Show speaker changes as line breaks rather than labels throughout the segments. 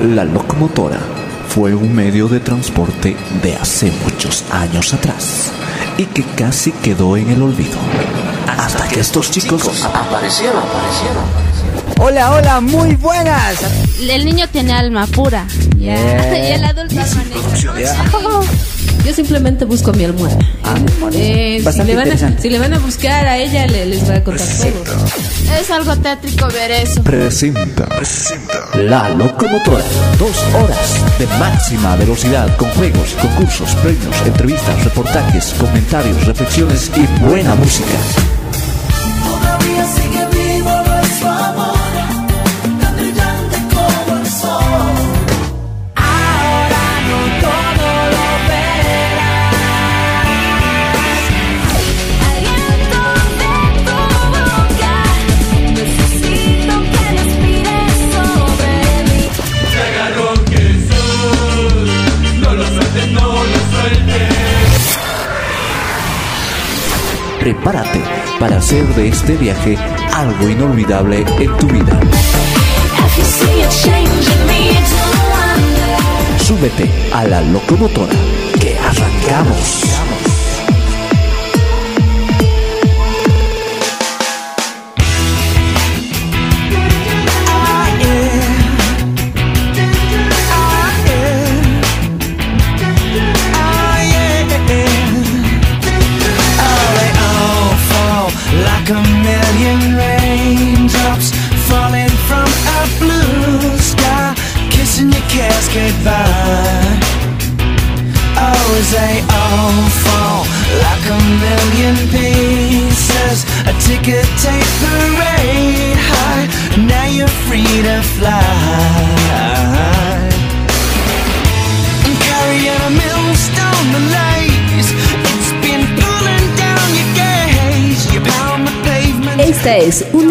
La locomotora fue un medio de transporte de hace muchos años atrás y que casi quedó en el olvido. Hasta que estos chicos aparecieron, aparecieron.
Hola, hola, muy buenas.
El niño tiene alma pura. Ya. Y el adulto maneja.
Yo simplemente busco mi almohada.
Ah,
Eh, si, le van a,
interesante.
si le van a buscar a ella, le- les va a contar todo.
Es algo tétrico ver eso.
Presenta La Locomotora. Dos horas de máxima velocidad con juegos, concursos, premios, entrevistas, reportajes, comentarios, reflexiones y buena música. Prepárate para hacer de este viaje algo inolvidable en tu vida. Súbete a la locomotora que arrancamos.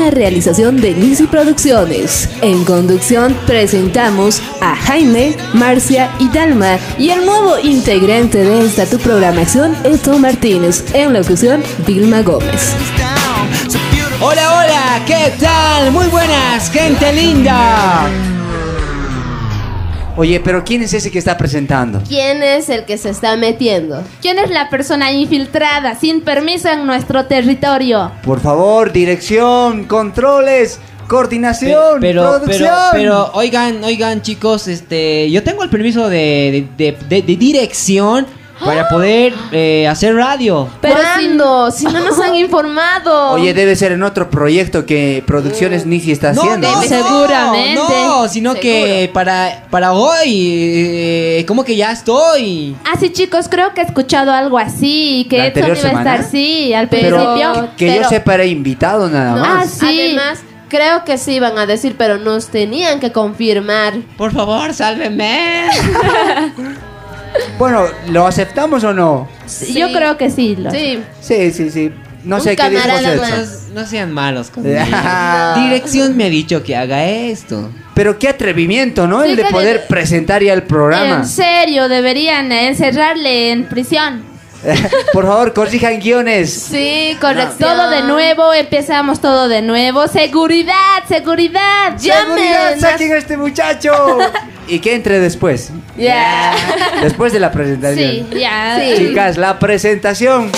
Realización de Nisi Producciones. En conducción presentamos a Jaime, Marcia y Dalma y el nuevo integrante de esta tu programación, Eto Martínez. En locución, Vilma Gómez.
Hola, hola, ¿qué tal? Muy buenas, gente linda. Oye, pero ¿quién es ese que está presentando?
¿Quién es el que se está metiendo?
¿Quién es la persona infiltrada sin permiso en nuestro territorio?
Por favor, dirección, controles, coordinación,
pero, pero,
producción.
pero, oigan, oigan, chicos, este, yo tengo el permiso de, de, de- de dirección para poder eh, hacer radio.
Pero ¿Cuándo? Si no nos han informado.
Oye, debe ser en otro proyecto que Producciones Nisi está haciendo. ¿no?
Seguramente.
No, sino que para, para hoy, eh, como que ya estoy.
Ah, sí, chicos, creo que he escuchado algo así. Que
¿La
Edson
anterior
iba a
semana?
estar, sí, al
Pero
principio.
que
pero-
yo sepa era invitado nada
No,
más.
Ah, sí.
Además, creo que sí iban a decir, pero nos tenían que confirmar.
Por favor, sálvenme.
Bueno, ¿lo aceptamos o no?
Sí, Yo creo que sí. lo-
Sí.
Sí, sí, sí. No
Un
sé qué dijo Celso.
No sean malos conmigo. Dirección me ha dicho que haga esto.
Pero qué atrevimiento, ¿no?
Sí,
el de poder
debe-
presentar ya el programa.
En serio, deberían encerrarle en prisión.
Por favor, corrijan guiones.
Sí, correcto.
Todo de nuevo, empezamos todo de nuevo. Seguridad, seguridad.
¡Seguridad!
Llamen.
¡Saquen a este muchacho! y que entre después.
Ya.
Después de la presentación.
Sí, ya.
Chicas, la presentación.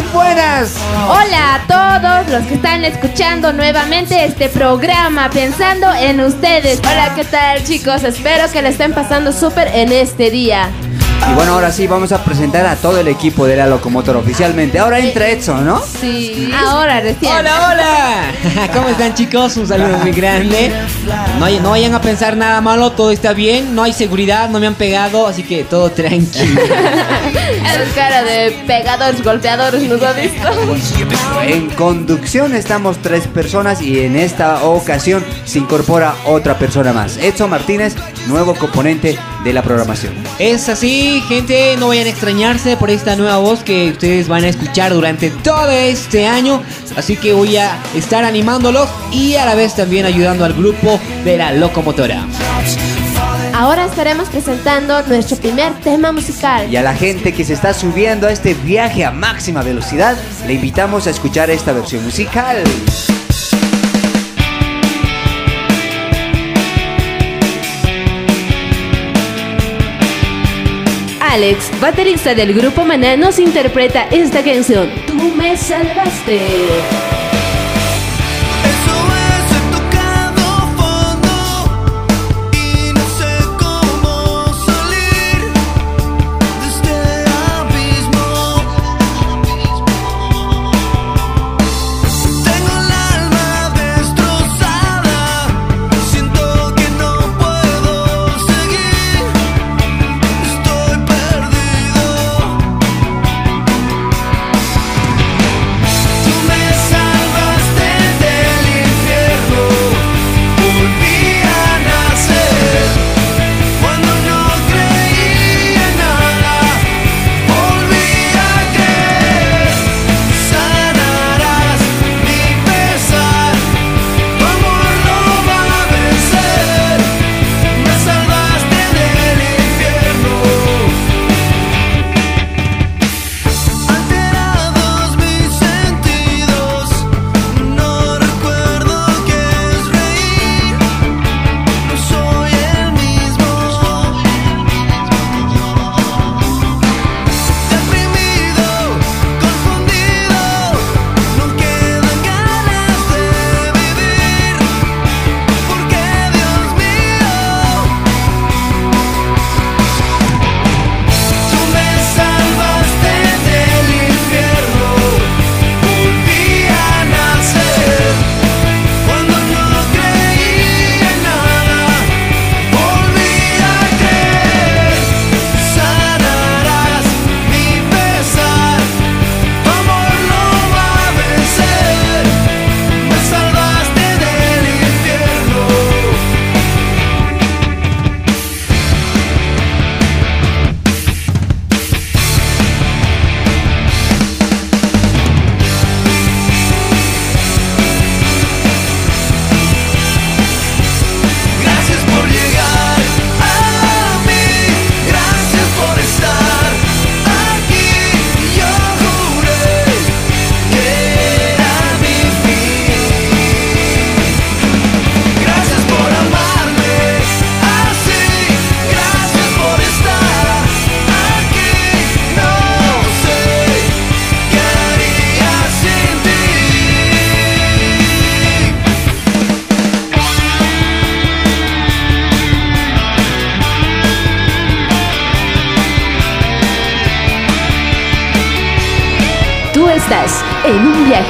Buenas.
Hola a todos los que están escuchando nuevamente este programa, pensando en ustedes.
Hola, ¿qué tal, chicos? Espero que le estén pasando súper en este día.
Y bueno, ahora sí vamos a presentar a todo el equipo de la locomotora oficialmente. Ahora entra Edson, ¿no?
Sí.
Ahora recién.
Hola, hola. ¿Cómo están chicos? Un saludo muy grande. No, no vayan a pensar nada malo, todo está bien, no hay seguridad, no me han pegado, así que todo tranquilo.
Es cara de pegadores, golpeadores, ¿nos ha visto?
En conducción estamos tres personas y en esta ocasión se incorpora otra persona más. Edson Martínez, nuevo componente de la programación.
Es así, gente, no vayan a extrañarse por esta nueva voz que ustedes van a escuchar durante todo este año. Así que voy a estar animándolos y a la vez también ayudando al grupo de la locomotora.
Ahora estaremos presentando nuestro primer tema musical.
Y a la gente que se está subiendo a este viaje a máxima velocidad, le invitamos a escuchar esta versión musical.
Alex, baterista del grupo Maná, nos interpreta esta canción, Tú me salvaste.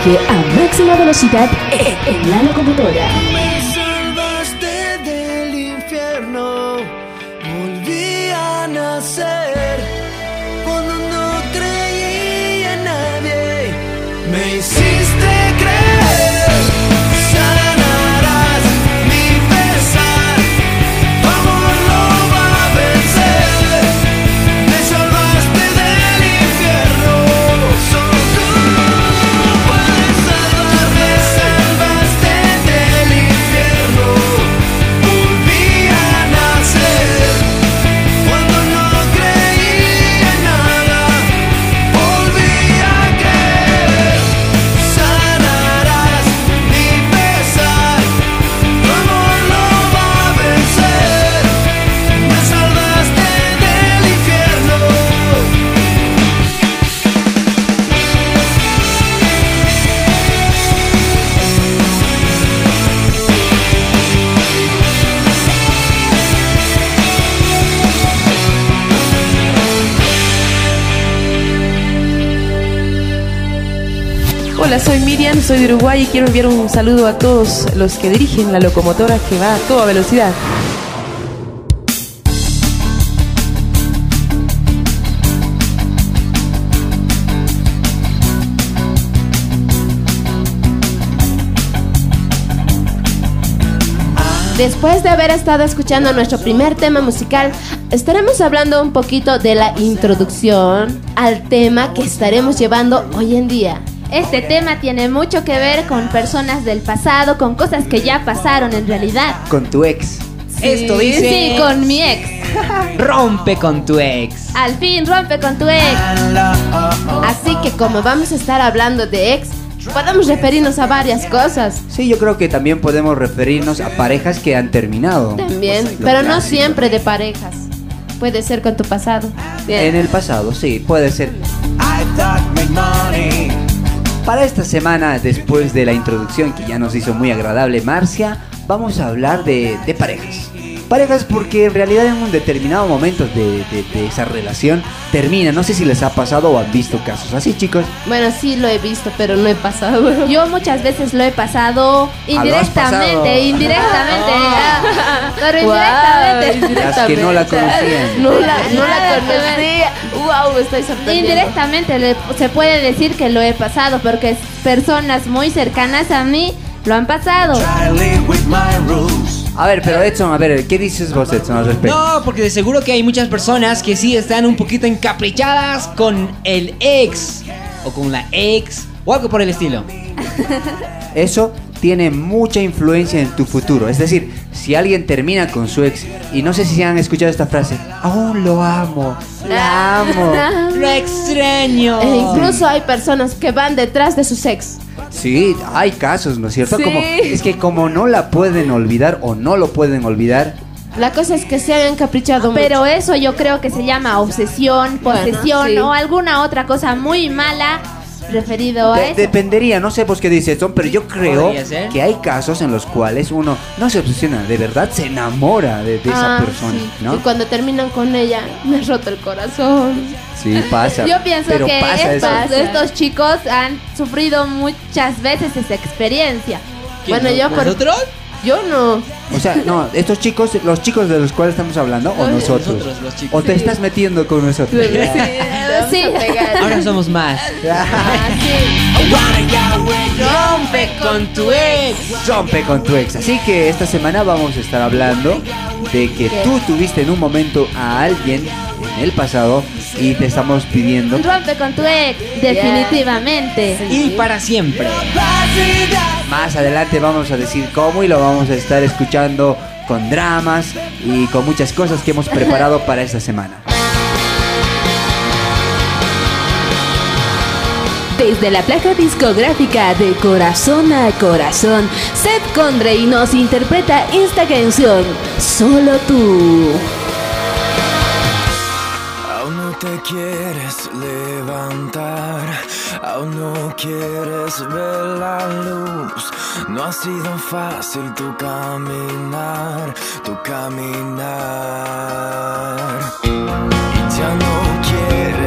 Viaje a máxima velocidad en la locomotora.
Uruguay y quiero enviar un saludo a todos los que dirigen la locomotora que va a toda velocidad.
Después de haber estado escuchando nuestro primer tema musical, estaremos hablando un poquito de la introducción al tema que estaremos llevando hoy en día.
Este tema tiene mucho que ver con personas del pasado, con cosas que ya pasaron en realidad.
Con tu ex.
Esto dice.
Sí, con mi ex.
rompe con tu ex.
Al fin, rompe con tu ex.
Así que como vamos a estar hablando de ex, podemos referirnos a varias cosas.
Sí, yo creo que también podemos referirnos a parejas que han terminado.
También, pero no siempre de parejas. Puede ser con tu pasado.
En el pasado, sí, puede ser.
I
para esta semana, después de la introducción que ya nos hizo muy agradable Marcia, vamos a hablar de, parejas. Parejas porque en realidad en un determinado momento de esa relación termina. No sé si les ha pasado o han visto casos así, chicos.
Bueno, sí lo he visto, pero no he pasado.
Yo muchas veces lo he pasado
Ah,
indirectamente, indirectamente. ah, Pero
Guau,
indirectamente.
Las que no la conocían.
No la, no la conocía. Wow, estoy sorprendiendo.
Indirectamente le- se puede decir que lo he pasado porque personas muy cercanas a mí lo han pasado.
Live with my rules.
A ver, pero Edson, a ver, ¿qué dices vos, Edson, al respecto?
No, porque de seguro que hay muchas personas que sí están un poquito encaprichadas con el ex o con la ex o algo por el estilo.
Eso tiene mucha influencia en tu futuro. Es decir, si alguien termina con su ex, y no sé si han escuchado esta frase, aún lo amo, la amo.
Lo extraño.
E incluso hay personas que van detrás de sus ex.
Sí, hay casos, ¿no es cierto?
Sí.
Como, es que como no la pueden olvidar o no lo pueden olvidar,
La cosa es que se han encaprichado
Pero
mucho.
eso yo creo que se llama obsesión, posesión
sí.
o alguna otra cosa muy mala referido a
de-
eso.
dependería, no sé vos qué dices, Edson, pero yo creo que hay casos en los cuales uno no se obsesiona, de verdad se enamora de, de esa
Ah,
persona,
sí.
¿no?
Y cuando terminan con ella, me ha roto el corazón.
Sí, pasa.
Yo pienso
pero
que
pasa
estos, estos chicos han sufrido muchas veces esa experiencia.
Bueno, yo por-
¿Nosotros?
Yo no.
O sea, no, estos chicos, los chicos de los cuales estamos hablando, o
Nosotros,
nosotros.
nosotros, los chicos.
O te
Sí.
estás metiendo con nosotros.
Sí.
Ahora somos más. Rompe con tu ex.
Rompe con tu ex. Así que esta semana vamos a estar hablando de que tú tuviste en un momento a alguien en el pasado y te estamos pidiendo.
Rompe con tu ex, definitivamente.
Y para siempre.
Más adelante vamos a decir cómo y lo vamos a estar escuchando con dramas y con muchas cosas que hemos preparado para esta semana.
Desde la placa discográfica de Corazón a Corazón, Seth Condrey nos interpreta esta canción, Solo tú.
Te quieres levantar, aún no quieres ver la luz. No ha sido fácil tu caminar, tu caminar. Y ya no quieres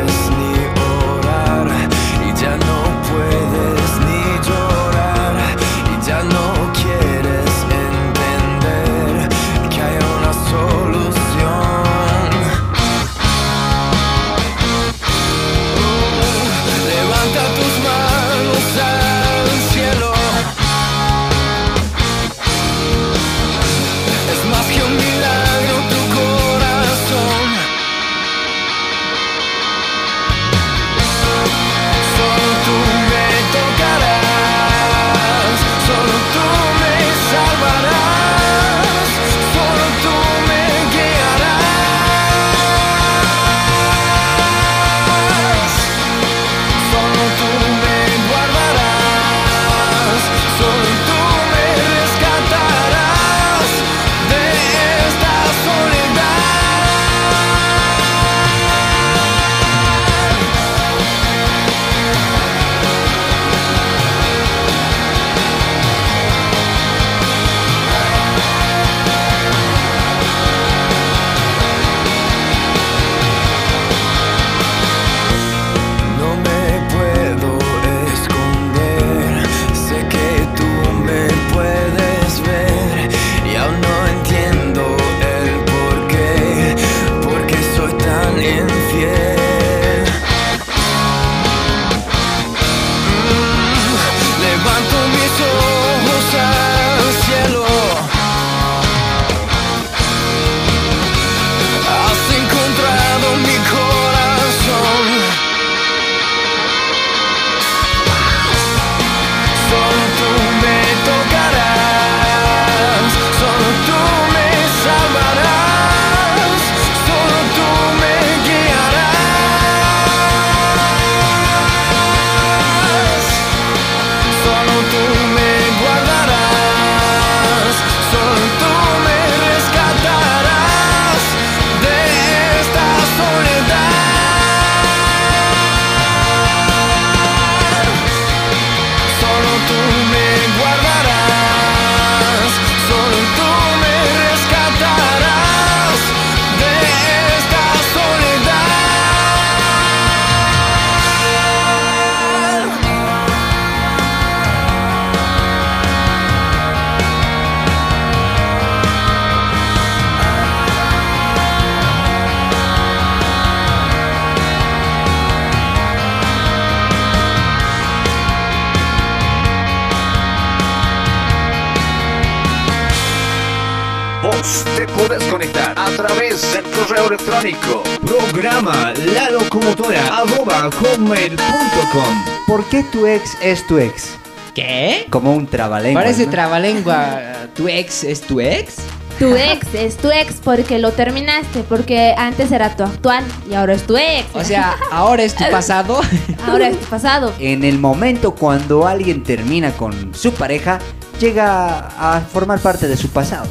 ex es tu ex?
¿Qué?
Como un trabalengua.
Parece
¿no?
trabalengua. ¿Tu ex es tu ex?
Tu ex es tu ex porque lo terminaste, porque antes era tu actual y ahora es tu ex.
O sea, ahora es tu pasado.
ahora es tu pasado.
En el momento cuando alguien termina con su pareja, llega a formar parte de su pasado.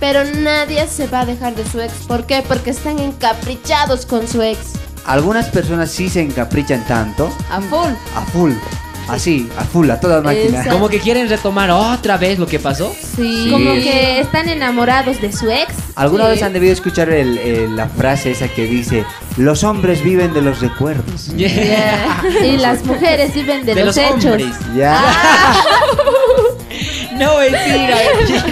Pero nadie se va a dejar de su ex. ¿Por qué? Porque están encaprichados con su ex.
Algunas personas sí se encaprichan tanto,
A full.
a full, así, a full, a toda máquina.
Exacto.
Como que quieren retomar otra vez lo que pasó.
Sí.
Como que están enamorados de su ex.
¿Alguna
Sí.
vez han debido escuchar el- el- la frase esa que dice, los hombres viven de los recuerdos?
Yeah.
Y las mujeres viven de,
De
los,
los
hechos.
hombres.
Ya.
No, mentira, mentira.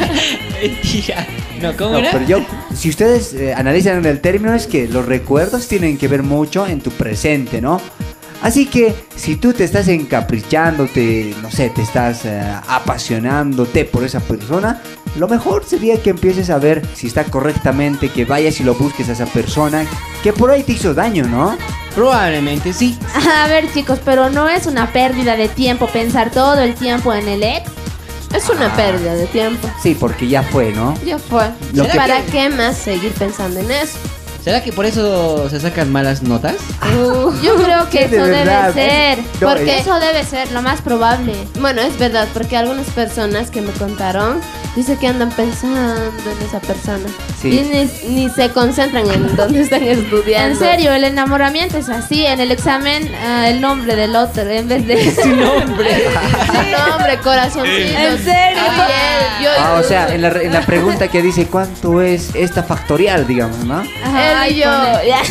Mentira. No, ¿cómo
No,
era?
pero yo, si ustedes eh, analizan el término, es que los recuerdos tienen que ver mucho en tu presente, ¿no? Así que si tú te estás encaprichando, te, no sé, te estás eh, apasionándote por esa persona, lo mejor sería que empieces a ver si está correctamente, que vayas y lo busques a esa persona que por ahí te hizo daño, ¿no?
Probablemente sí.
A ver, chicos, pero no es una pérdida de tiempo pensar todo el tiempo en el ex.
Es una pérdida de tiempo.
Sí, porque ya fue, ¿no?
Ya fue.
Lo que-
¿Para qué más seguir pensando en eso?
¿Será que por eso se sacan malas notas?
Yo creo que
Sí, de
eso debe ser.
No,
porque
es-
eso debe ser lo más probable.
Bueno, es verdad, porque algunas personas que me contaron dice que andan pensando en esa persona.
Sí.
Y ni, ni se concentran en dónde están estudiando.
En serio, el enamoramiento es así. En el examen, ah, el nombre del otro en vez de su nombre.
Sí, nombre, corazoncito.
¿En serio?
Yo
Ah, o sea, en la, en la pregunta que dice cuánto es esta factorial, digamos, ¿no?
Ajá,
Él y yo.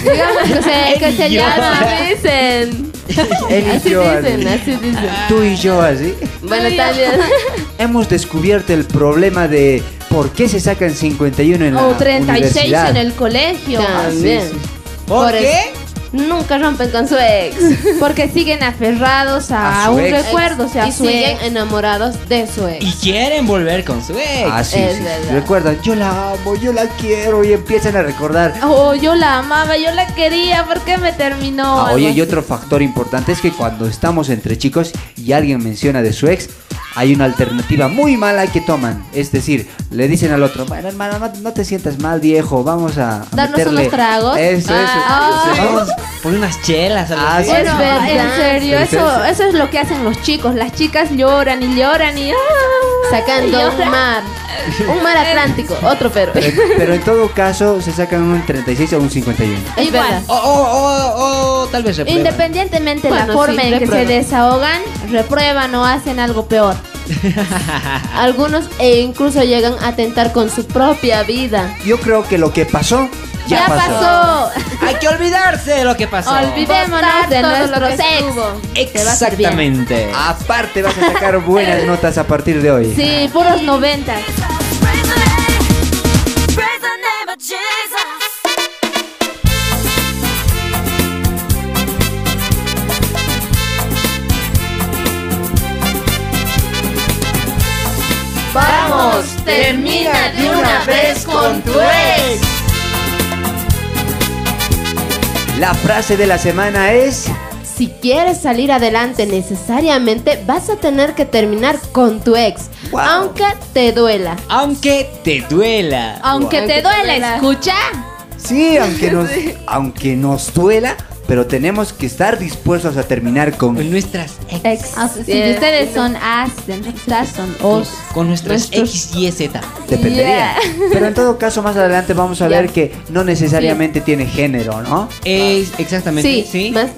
Digamos que se, que se llama.
Dicen.
Él y
Así
yo,
dicen,
así.
así dicen.
Tú y yo, así.
Bueno, también.
Hemos descubierto el problema de por qué se sacan 51 en la
O 36
universidad.
en el colegio.
También.
sí.
¿Por,
Por
qué?
Nunca rompen con su ex.
Porque siguen aferrados a, un
ex.
recuerdo, o sea,
y
a su
siguen
ex.
enamorados de su ex.
Y quieren volver con su ex.
Ah, sí,
Es
sí, sí.
verdad.
Recuerdan, yo la amo, yo la quiero y empiezan a recordar.
Oh, yo la amaba, yo la quería, ¿por qué me terminó?
Ah, oye, y otro factor importante es que cuando estamos entre chicos y alguien menciona de su ex, hay una alternativa muy mala que toman. Es decir, le dicen al otro, bueno, hermano, no, no te sientas mal, viejo, vamos a, a
Darnos
meterle".
unos tragos.
Eso,
Ah,
eso. Vamos.
Unas chelas. algo
Ah, sí.
Bueno,
Es verdad.
en serio, eso, eso es lo que hacen los chicos. Las chicas lloran y lloran y... ¡ah!
Sacando
Y
un mar. Un mar Atlántico. Otro pero.
Pero, pero en todo caso, se sacan un 36 o un 51.
Es
Igual.
verdad.
O, o, o, o tal vez reprueban.
Independientemente de la
Bueno,
forma
sí,
en que se desahogan, reprueban o hacen algo peor.
Algunos e incluso llegan a tentar con su propia vida.
Yo creo que lo que pasó, ya,
Ya,
pasó.
pasó.
Hay que olvidarse de lo que pasó.
Olvidémonos de
que
ex. va a.
Exactamente.
Aparte vas a sacar buenas notas a partir de hoy.
Sí, puros noventas.
Vamos, termina de una vez con tu ex.
La frase de la semana es
Si quieres salir adelante necesariamente vas a tener que terminar con tu ex,
Wow.
aunque te duela.
Aunque te duela.
Aunque
Aunque
te
duela.
escucha.
sí, aunque nos, aunque nos duela, pero tenemos que estar dispuestos a terminar con
Con nuestras ex.
Ex.
Así
Si
es.
ustedes son as, ustedes son os.
Con nuestras
Nuestros-
X, Y, Z.
dependería. Pero en todo caso más adelante vamos a ver que no necesariamente tiene género, ¿no?
Es exactamente.
Sí,
Sí.
más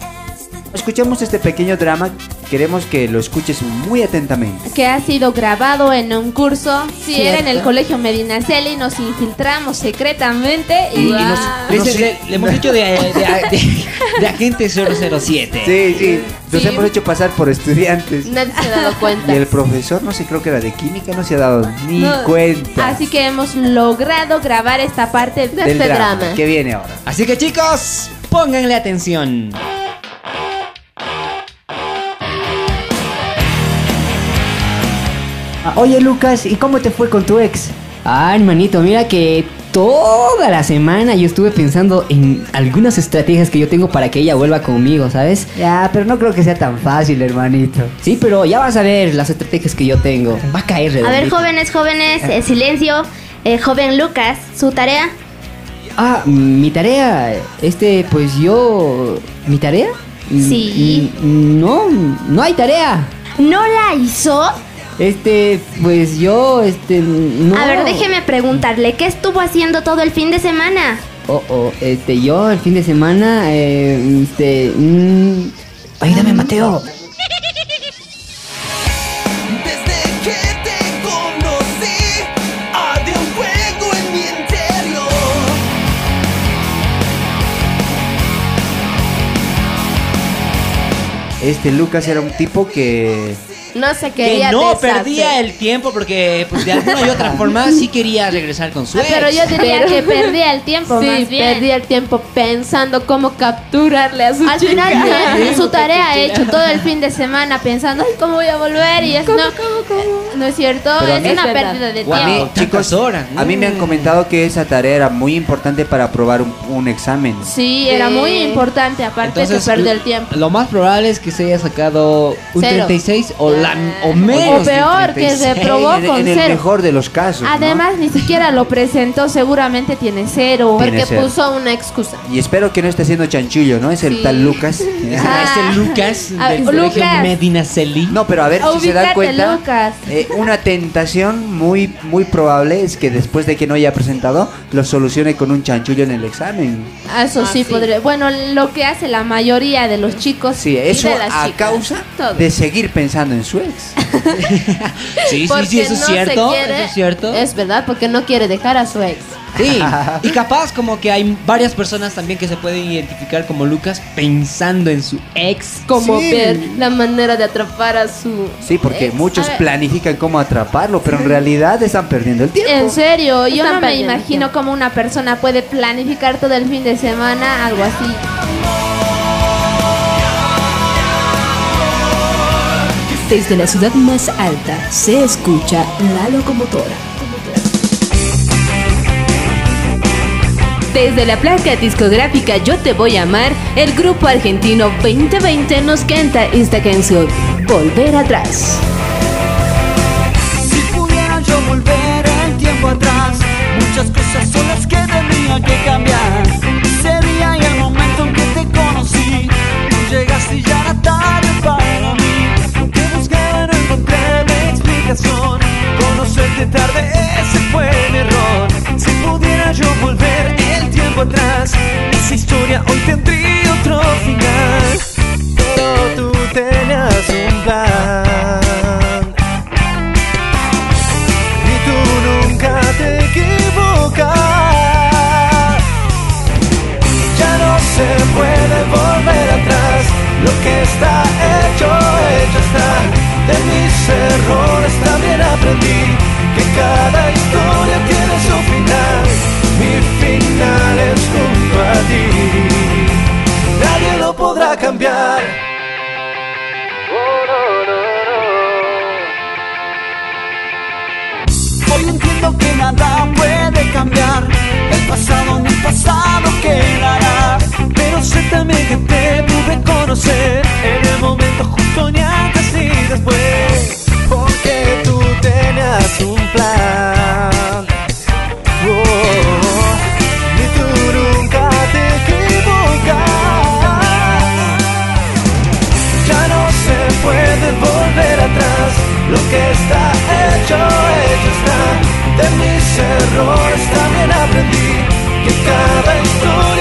Escuchemos este pequeño drama, queremos que lo escuches muy atentamente.
Que ha sido grabado en un curso. Si era en el colegio Medinaceli, nos infiltramos secretamente y,
Y- y nos-
Le,
sí.
le- le hemos hecho de, de, de- de agente 007.
Sí, sí, nos
Sí.
hemos hecho pasar por estudiantes.
nadie se ha dado
Y
cuenta.
el profesor, no sé, creo que era de química, no se ha dado ni
No.
cuenta
Así que hemos logrado grabar esta parte de
De
del
este
drama,
drama.
que viene ahora.
Así que chicos, pónganle atención.
Oye Lucas, ¿y cómo te fue con tu ex?
Ah, hermanito, mira que toda la semana yo estuve pensando en algunas estrategias que yo tengo para que ella vuelva conmigo, ¿sabes?
Ya, pero no creo que sea tan fácil, hermanito.
Sí, pero ya vas a ver las estrategias que yo tengo. Va a caer
A ver,
redondito.
jóvenes, jóvenes, eh, silencio. Eh, joven Lucas, su tarea.
Ah, mi tarea, este, pues yo... ¿Mi tarea?
Sí.
No, no hay tarea.
¿No la hizo?
Este, pues yo, este, no.
A ver, déjeme preguntarle, ¿qué estuvo haciendo todo el fin de semana?
Oh, oh, este, yo el fin de semana, eh, este, mm, ayúdame, Mateo.
Desde que te conocí, arde un fuego en mi interior.
Este Lucas era un tipo que
No se
Que
quería
no
deshacer.
perdía el tiempo porque, pues, de alguna y otra forma sí quería regresar con su
Ah,
ex.
pero yo diría
Pero-
que perdía el tiempo
Sí,
más bien.
perdía el tiempo pensando cómo capturarle a su
Al
chica.
final bien, su tarea ha hecho todo el fin de semana pensando, ay, ¿cómo voy a volver? Y es no, no es cierto,
Pero
es
mí-
una
Es
pérdida de
O a mí,
tiempo.
chicos,
horas,
a mí me han comentado que esa tarea era muy importante para aprobar un, un examen.
Sí, era muy importante, aparte
Entonces,
que perder el tiempo.
Lo más probable es que se haya sacado un
Cero.
36 o, la, o menos.
O
de
peor, que
36.
reprobó
en,
con
en el
cero.
mejor de los casos. ¿no?
Además, ni siquiera lo presentó, seguramente tiene cero.
Tiene
Porque
cero.
puso una excusa.
Y espero que no esté siendo chanchullo, ¿no? Es el
Sí.
tal Lucas.
Ah, es el Lucas
Ah,
del
Lucas.
colegio Medina Celi.
No, pero a ver si se dan cuenta.
Lucas.
eh, una tentación muy muy probable es que después de que no haya presentado, lo solucione con un chanchullo en el examen.
Ah, Eso sí, podría. Bueno, lo que hace la mayoría de los chicos.
Sí,
y
eso
de las
a
chicas.
causa
Todo.
de seguir pensando en su ex.
Sí, sí, sí, eso es
no se
cierto.
quiere-
Eso es cierto.
Es verdad, porque no quiere dejar a su ex.
Sí, y capaz como que hay varias personas también que se pueden identificar como Lucas pensando en su ex.
Como
Sí.
ver la manera de atrapar a su.
Sí, porque
ex.
muchos planifican cómo atraparlo, pero en realidad están perdiendo el tiempo.
En serio, yo
Están
no me imagino cómo una persona puede planificar todo el fin de semana, algo así.
Desde la ciudad más alta se escucha la locomotora. Desde la placa discográfica Yo Te Voy a Amar, el grupo argentino 2020 nos canta esta canción, Volver atrás.
Si pudiera yo volver el tiempo atrás, muchas cosas son las que tendría que cambiar. Tarde, ese fue mi error. Si pudiera yo volver el tiempo atrás, esa historia hoy tendría otro final. Pero tú tenías un plan. Y tú nunca te equivocas. Ya no se puede volver atrás. Lo que está hecho, hecho está. De mis errores también aprendí cada historia tiene su final. Mi final es junto a ti. Nadie lo podrá cambiar. Hoy entiendo que nada puede cambiar. El pasado en el pasado quedará. Pero sé también que te pude conocer en el momento justo ni antes ni después. Lo que está hecho, hecho está. De mis errores también aprendí que cada historia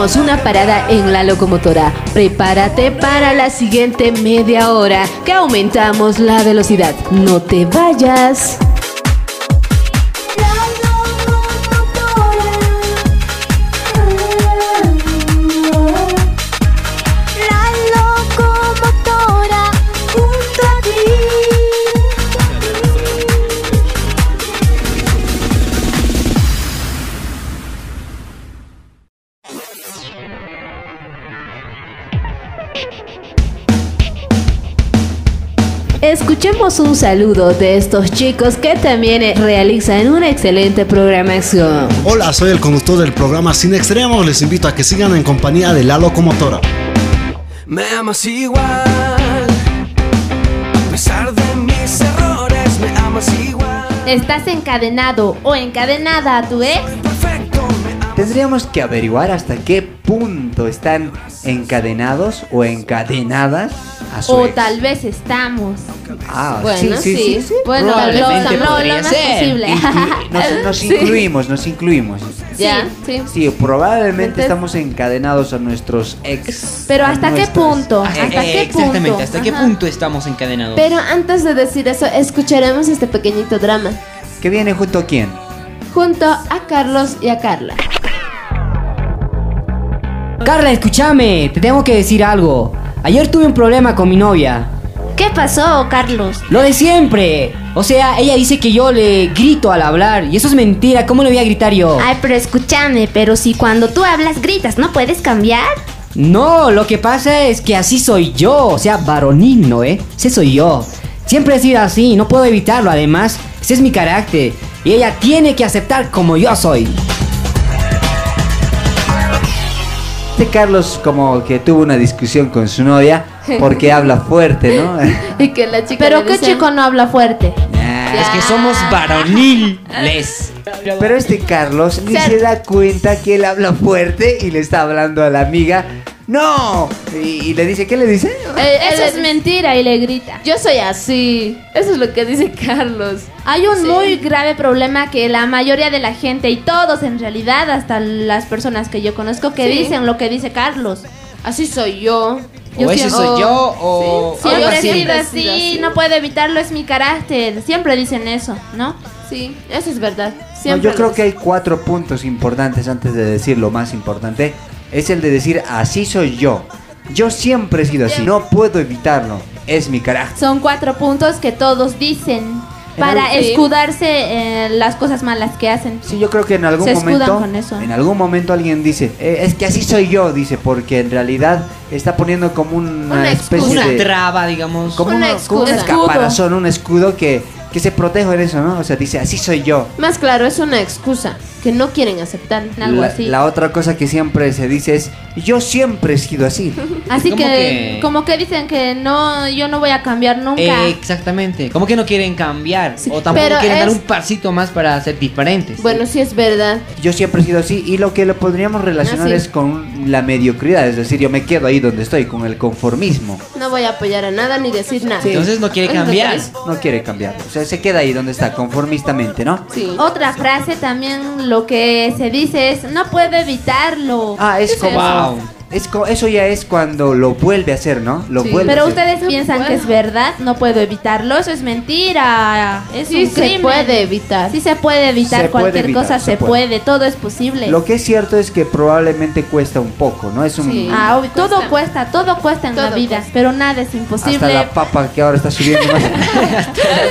Una parada en la locomotora. Prepárate para la siguiente media hora que aumentamos la velocidad. No te vayas. Un saludo de estos chicos que también eh, realizan una excelente programación.
Hola, soy el conductor del programa Sin Extremos. Les invito a que sigan en compañía de la locomotora.
Me amas igual, a pesar de mis errores, me amas igual.
¿Estás encadenado o encadenada a tu ex?
Perfecto, me amas
Tendríamos que averiguar hasta qué punto están encadenados o encadenadas a su
O
ex.
tal vez estamos.
Ah,
Bueno, sí.
Bueno, tal vez
Probablemente
no, lo
podría
más
ser.
posible.
Inclu- nos, nos
Sí.
incluimos, nos incluimos.
Ya, sí.
Sí, probablemente
Entonces-
estamos encadenados a nuestros ex.
Pero
a
¿hasta qué punto?
Eh,
¿Hasta
eh,
qué
exactamente,
punto?
¿hasta qué
Ajá.
punto estamos encadenados?
Pero antes de decir eso, escucharemos este pequeñito drama
¿Que viene junto a quién?
junto a Carlos y a Carla.
Carla, escúchame, te tengo que decir algo. Ayer tuve un problema con mi novia.
¿Qué pasó, Carlos?
Lo de siempre. O sea, ella dice que yo le grito al hablar. Y eso es mentira. ¿Cómo le voy a gritar yo?
Ay, pero escúchame, pero si cuando tú hablas gritas, ¿no puedes cambiar?
No, lo que pasa es que así soy yo. O sea, varonil, ¿no, eh? Ese soy yo. Siempre he sido así. No puedo evitarlo. Además, ese es mi carácter. Y ella tiene que aceptar como yo soy.
Este Carlos como que tuvo una discusión con su novia porque habla fuerte, ¿no?
Y que la chica
Pero qué
dice,
chico no habla fuerte.
Es que somos varoniles.
Pero este Carlos ni se da cuenta que él habla fuerte y le está hablando a la amiga. ¡No! Y, y le dice, ¿qué le dice?
Eh,
Eso
él
es mentira y le grita.
Yo soy así. Eso es lo que dice Carlos.
Hay un
Sí.
muy grave problema que la mayoría de la gente y todos en realidad, hasta las personas que yo conozco, que
Sí.
dicen lo que dice Carlos.
Así soy yo.
Yo
o ese
siempre-
soy yo o...
Sí,
algo
Siempre he
así.
sido
Siempre he
así,
sido así.
no puedo evitarlo, es mi carácter. Siempre dicen eso, ¿no?
Sí, eso es verdad.
No,
Siempre
yo creo que hay cuatro puntos importantes antes de decir lo más importante. Es el de decir, así soy yo. Yo siempre he sido así, no puedo evitarlo. Es mi carácter.
Son cuatro puntos que todos dicen para
Sí.
escudarse en las cosas malas que hacen.
Sí, yo creo que en algún
Se
momento,
con eso.
en algún momento alguien dice, "Eh, es que así soy yo, dice, porque en realidad está poniendo como una,
Una
especie
Una
de,
traba, digamos.
como,
Una
una- como un escaparazón, un escudo que, que se protege en eso, ¿no? O sea, dice, así soy yo.
Más claro, es una excusa que no quieren aceptar.
Algo
la,
así.
la otra cosa que siempre se dice es, yo siempre he sido así.
Así
¿Cómo
que,
que?
como que dicen que no, yo no voy a cambiar nunca.
Eh, exactamente. Como que no quieren cambiar.
Sí,
o tampoco
pero
quieren dar
es-
un pasito más para ser diferentes.
Bueno, sí es verdad.
Yo siempre he sido así y lo que lo podríamos relacionar
Ah, sí.
es con la mediocridad, es decir, yo me quedo ahí donde estoy, con el conformismo.
No voy a apoyar a nada ni decir nada.
Entonces no quiere cambiar.
No quiere cambiar, o sea, se queda ahí donde está, conformistamente, ¿no?
Sí.
Otra frase también lo que se dice es no puedo evitarlo.
Ah, es
¿Qué es
como...
eso?
Es co- eso ya es cuando lo vuelve a hacer, ¿no? Lo
Sí.
vuelve
Pero
a hacer.
ustedes piensan que es verdad, no puedo evitarlo, eso es mentira, es
Sí
un
se
crimen.
puede evitar.
Sí se puede evitar
Se puede
cualquier
evitar,
cosa,
se
se
puede.
puede. todo es posible.
Lo que es cierto es que probablemente cuesta un poco, ¿no? Es un...
Sí.
Ah, obvio, todo
Cuesta.
cuesta, todo cuesta en la vida,
cuesta.
pero nada es
Hasta
imposible.
la papa que ahora está subiendo más.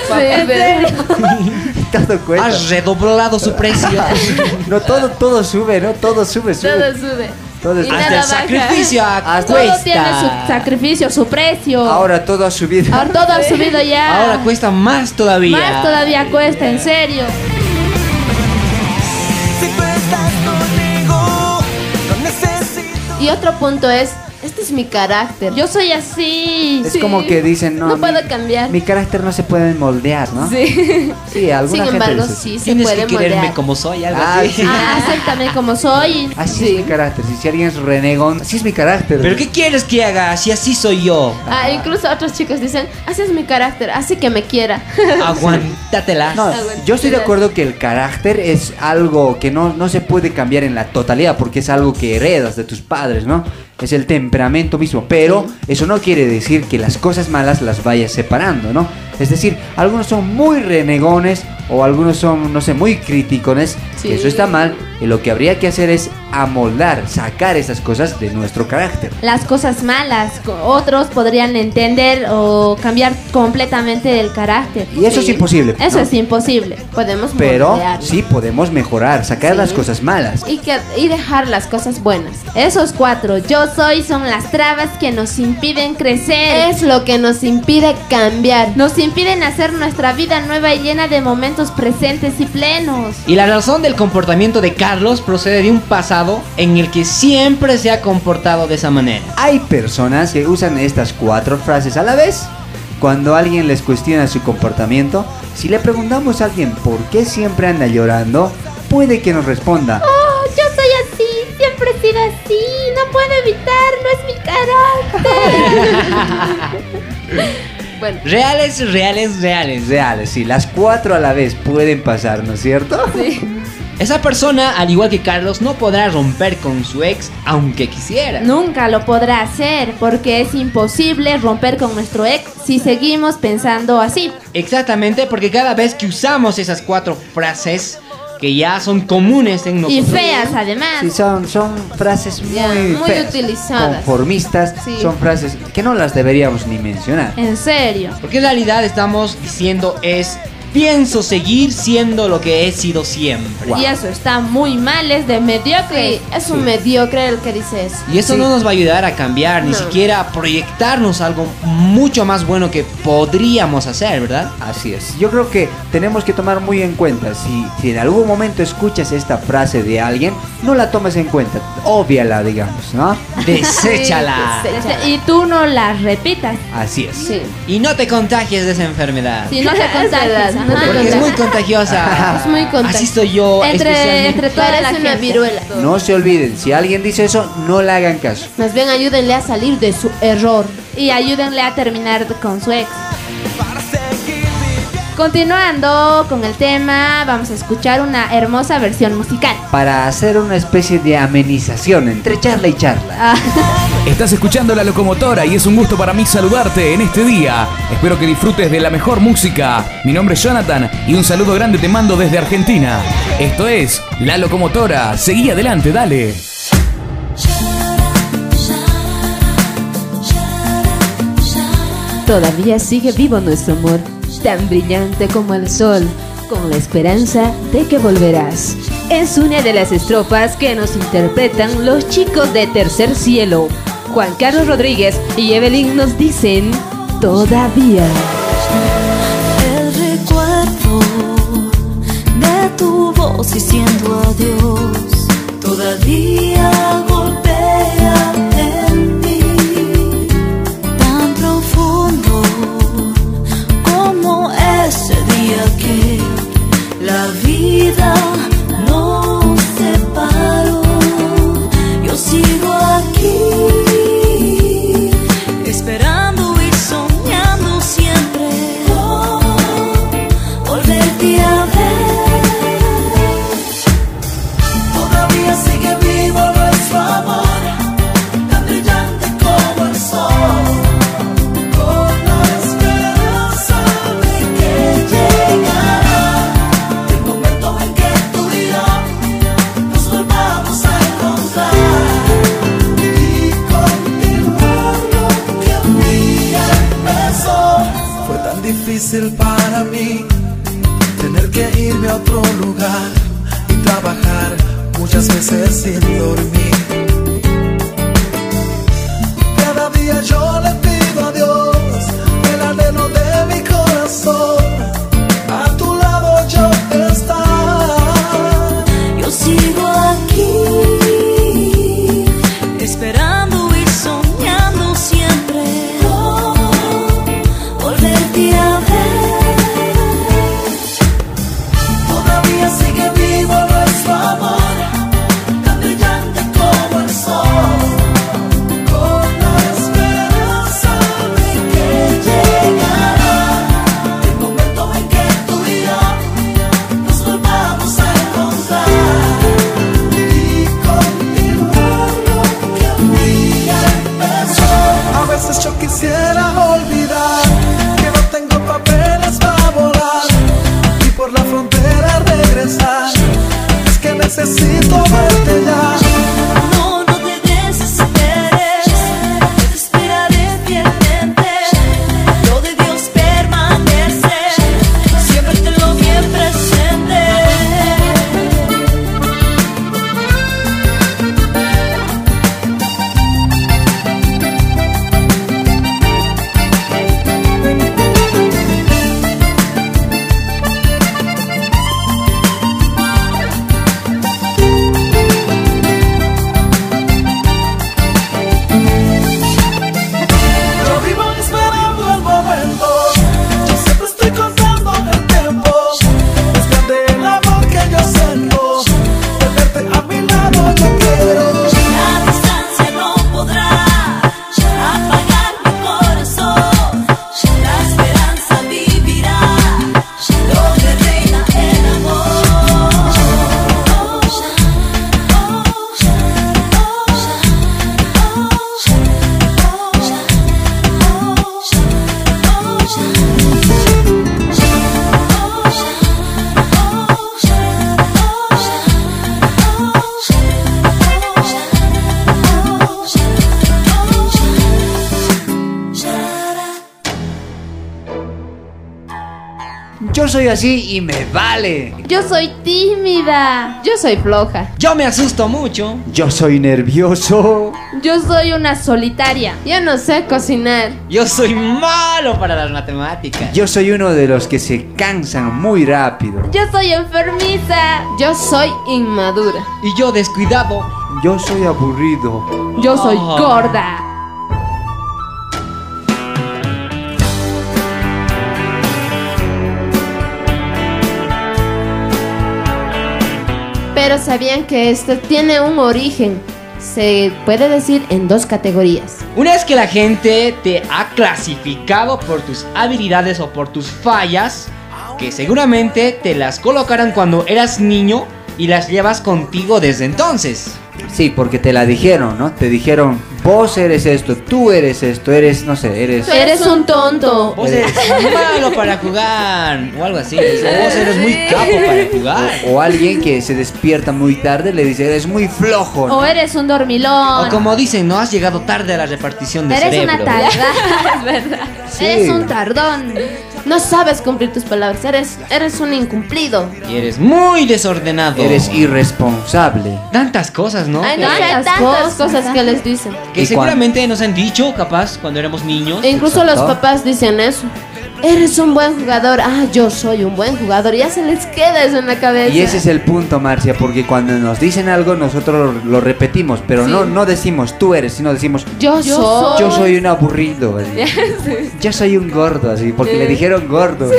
Todo cuesta.
Ha redoblado su precio.
No, todo, todo sube, ¿no? Todo sube, sube.
Todo sube.
Todo
y
hasta el sacrificio
hasta
Todo tiene su sacrificio, su precio.
Ahora todo ha subido.
Ahora todo ha subido ya.
Ahora cuesta más todavía.
Más todavía cuesta, en serio.
Y otro punto es este es mi carácter.
Yo soy así.
Es
Sí.
como que dicen, no,
No
mi-
puedo cambiar.
Mi carácter no se puede moldear, ¿no?
Sí.
Sí, alguna
Sin
gente
embargo,
dice,
sí se
Tienes
puede
que quererme
moldear.
como soy, algo
Ah,
así.
sí.
Ah, acéptame como soy.
Así es mi carácter. Si, si alguien es renegón, así es mi carácter.
¿Pero qué quieres que haga si así soy yo?
Ah, incluso otros chicos dicen, así es mi carácter, así que me quiera.
Aguántatela.
No, yo estoy de acuerdo que el carácter es algo que no, no se puede cambiar en la totalidad porque es algo que heredas de tus padres, ¿no? Es el temperamento mismo, pero eso no quiere decir que las cosas malas las vayas separando, ¿no? Es decir, algunos son muy renegones o algunos son, no sé, muy criticones,
Sí.
eso está mal, y lo que habría que hacer es amoldar, sacar esas cosas de nuestro carácter.
Las cosas malas. Otros podrían entender o cambiar completamente el carácter.
Y eso es imposible.
Eso
¿no?
es imposible.
Podemos
Pero sí podemos mejorar, sacar
Sí.
las cosas malas.
Y, que, y dejar las cosas buenas.
Esos cuatro, yo soy, son las trabas que nos impiden crecer.
Es lo que nos impide cambiar.
Nos impiden hacer nuestra vida nueva y llena de momentos presentes y plenos.
Y la razón del comportamiento de Carlos procede de un pasado en el que siempre se ha comportado de esa manera.
Hay personas que usan estas cuatro frases a la vez. Cuando alguien les cuestiona su comportamiento, si le preguntamos a alguien por qué siempre anda llorando, puede que nos responda,
Oh, yo soy así, siempre he sido así, no puedo evitar, no es mi carácter.
Bueno,
Reales, reales, reales.
reales, si las cuatro a la vez pueden pasar, ¿no es cierto?
Esa persona, al igual que Carlos, no podrá romper con su ex aunque quisiera.
Nunca lo podrá hacer porque es imposible romper con nuestro ex si seguimos pensando así.
Exactamente, porque cada vez que usamos esas cuatro frases que ya son comunes en
Y
nosotros.
feas además.
Sí, son, son frases muy,
Ya, muy
feas,
utilizadas.
conformistas,
Sí.
son frases que no las deberíamos ni mencionar.
En serio.
Porque en realidad estamos diciendo es pienso seguir siendo lo que he sido siempre.
Y eso está muy mal, es de mediocre.
sí, es un mediocre el que dice eso.
Y eso
Sí.
no nos va a ayudar a cambiar, ni
No.
siquiera a proyectarnos algo mucho más bueno que podríamos hacer, ¿verdad?
Así es. Yo creo que tenemos que tomar muy en cuenta. Si, si en algún momento escuchas esta frase de alguien, no la tomes en cuenta. Obviala, digamos, ¿no?
Deséchala.
Y tú no las repitas.
Así es.
Sí.
Y no te contagies de esa enfermedad.
Si no te contagias.
no te.
Porque es muy contagiosa.
Es muy contagiosa.
Así soy yo.
Entre, entre toda la
una viruela.
No se olviden, si alguien dice eso, no le hagan caso.
Más bien ayúdenle a salir de su error.
Y ayúdenle a terminar con su ex. Continuando con el tema, vamos a escuchar una hermosa versión musical.
Para hacer una especie de amenización entre charla y charla.
Ah,
Estás escuchando La Locomotora y es un gusto para mí saludarte en este día. Espero que disfrutes de la mejor música. Mi nombre es Jonathan y un saludo grande te mando desde Argentina. Esto es La Locomotora. Seguí adelante, dale.
Todavía sigue vivo nuestro amor, tan brillante como el sol, con la esperanza de que volverás. Es una de las estrofas que nos interpretan los chicos de Tercer Cielo. Juan Carlos Rodríguez y Evelyn nos dicen, todavía.
El recuerdo de tu voz diciendo adiós todavía golpea a
otro lugar y trabajar muchas veces sin dormir.
Así y me vale.
Yo soy tímida. Yo soy floja.
Yo me asusto mucho.
Yo soy nervioso.
Yo soy una solitaria.
Yo no sé cocinar.
Yo soy malo para las matemáticas.
Yo soy uno de los que se cansan muy rápido.
Yo soy enfermiza.
Yo soy inmadura.
Y yo descuidado.
Yo soy aburrido.
Yo soy
Oh.
gorda.
Pero sabían que esto tiene un origen. Se puede decir en dos categorías.
Una vez que la gente te ha clasificado por tus habilidades o por tus fallas, que seguramente te las colocarán cuando eras niño y las llevas contigo desde entonces.
Sí, porque te la dijeron, ¿no? Te dijeron, vos eres esto, tú eres esto, eres, no sé, eres...
Tú eres un tonto.
Vos eres malo para jugar o algo así. o sea, Vos eres muy capo para jugar.
O, o alguien que se despierta muy tarde le dice, eres muy flojo. ¿no?
O eres un dormilón.
O como dicen, no has llegado tarde a la repartición de
Eres
cerebro.
una tardada. es verdad.
Sí.
Eres un tardón.
No sabes cumplir tus palabras. Eres, eres un incumplido.
Y eres muy desordenado.
Eres irresponsable.
Tantas cosas, ¿no?
Hay no sé,
Tantas
tantas
cosas,
que les dicen.
Que
¿Y
seguramente nos han dicho, capaz, cuando éramos niños.
E incluso los
Exacto.
papás dicen eso. Eres un buen jugador. Ah, yo soy un buen jugador. Ya se les queda eso en la cabeza.
Y ese es el punto, Marcia, porque cuando nos dicen algo nosotros lo, lo repetimos, pero
Sí.
no, no decimos tú eres, sino decimos
Yo,
Yo
soy.
yo soy un aburrido. así. Yo soy un gordo, así, porque le dijeron gordo.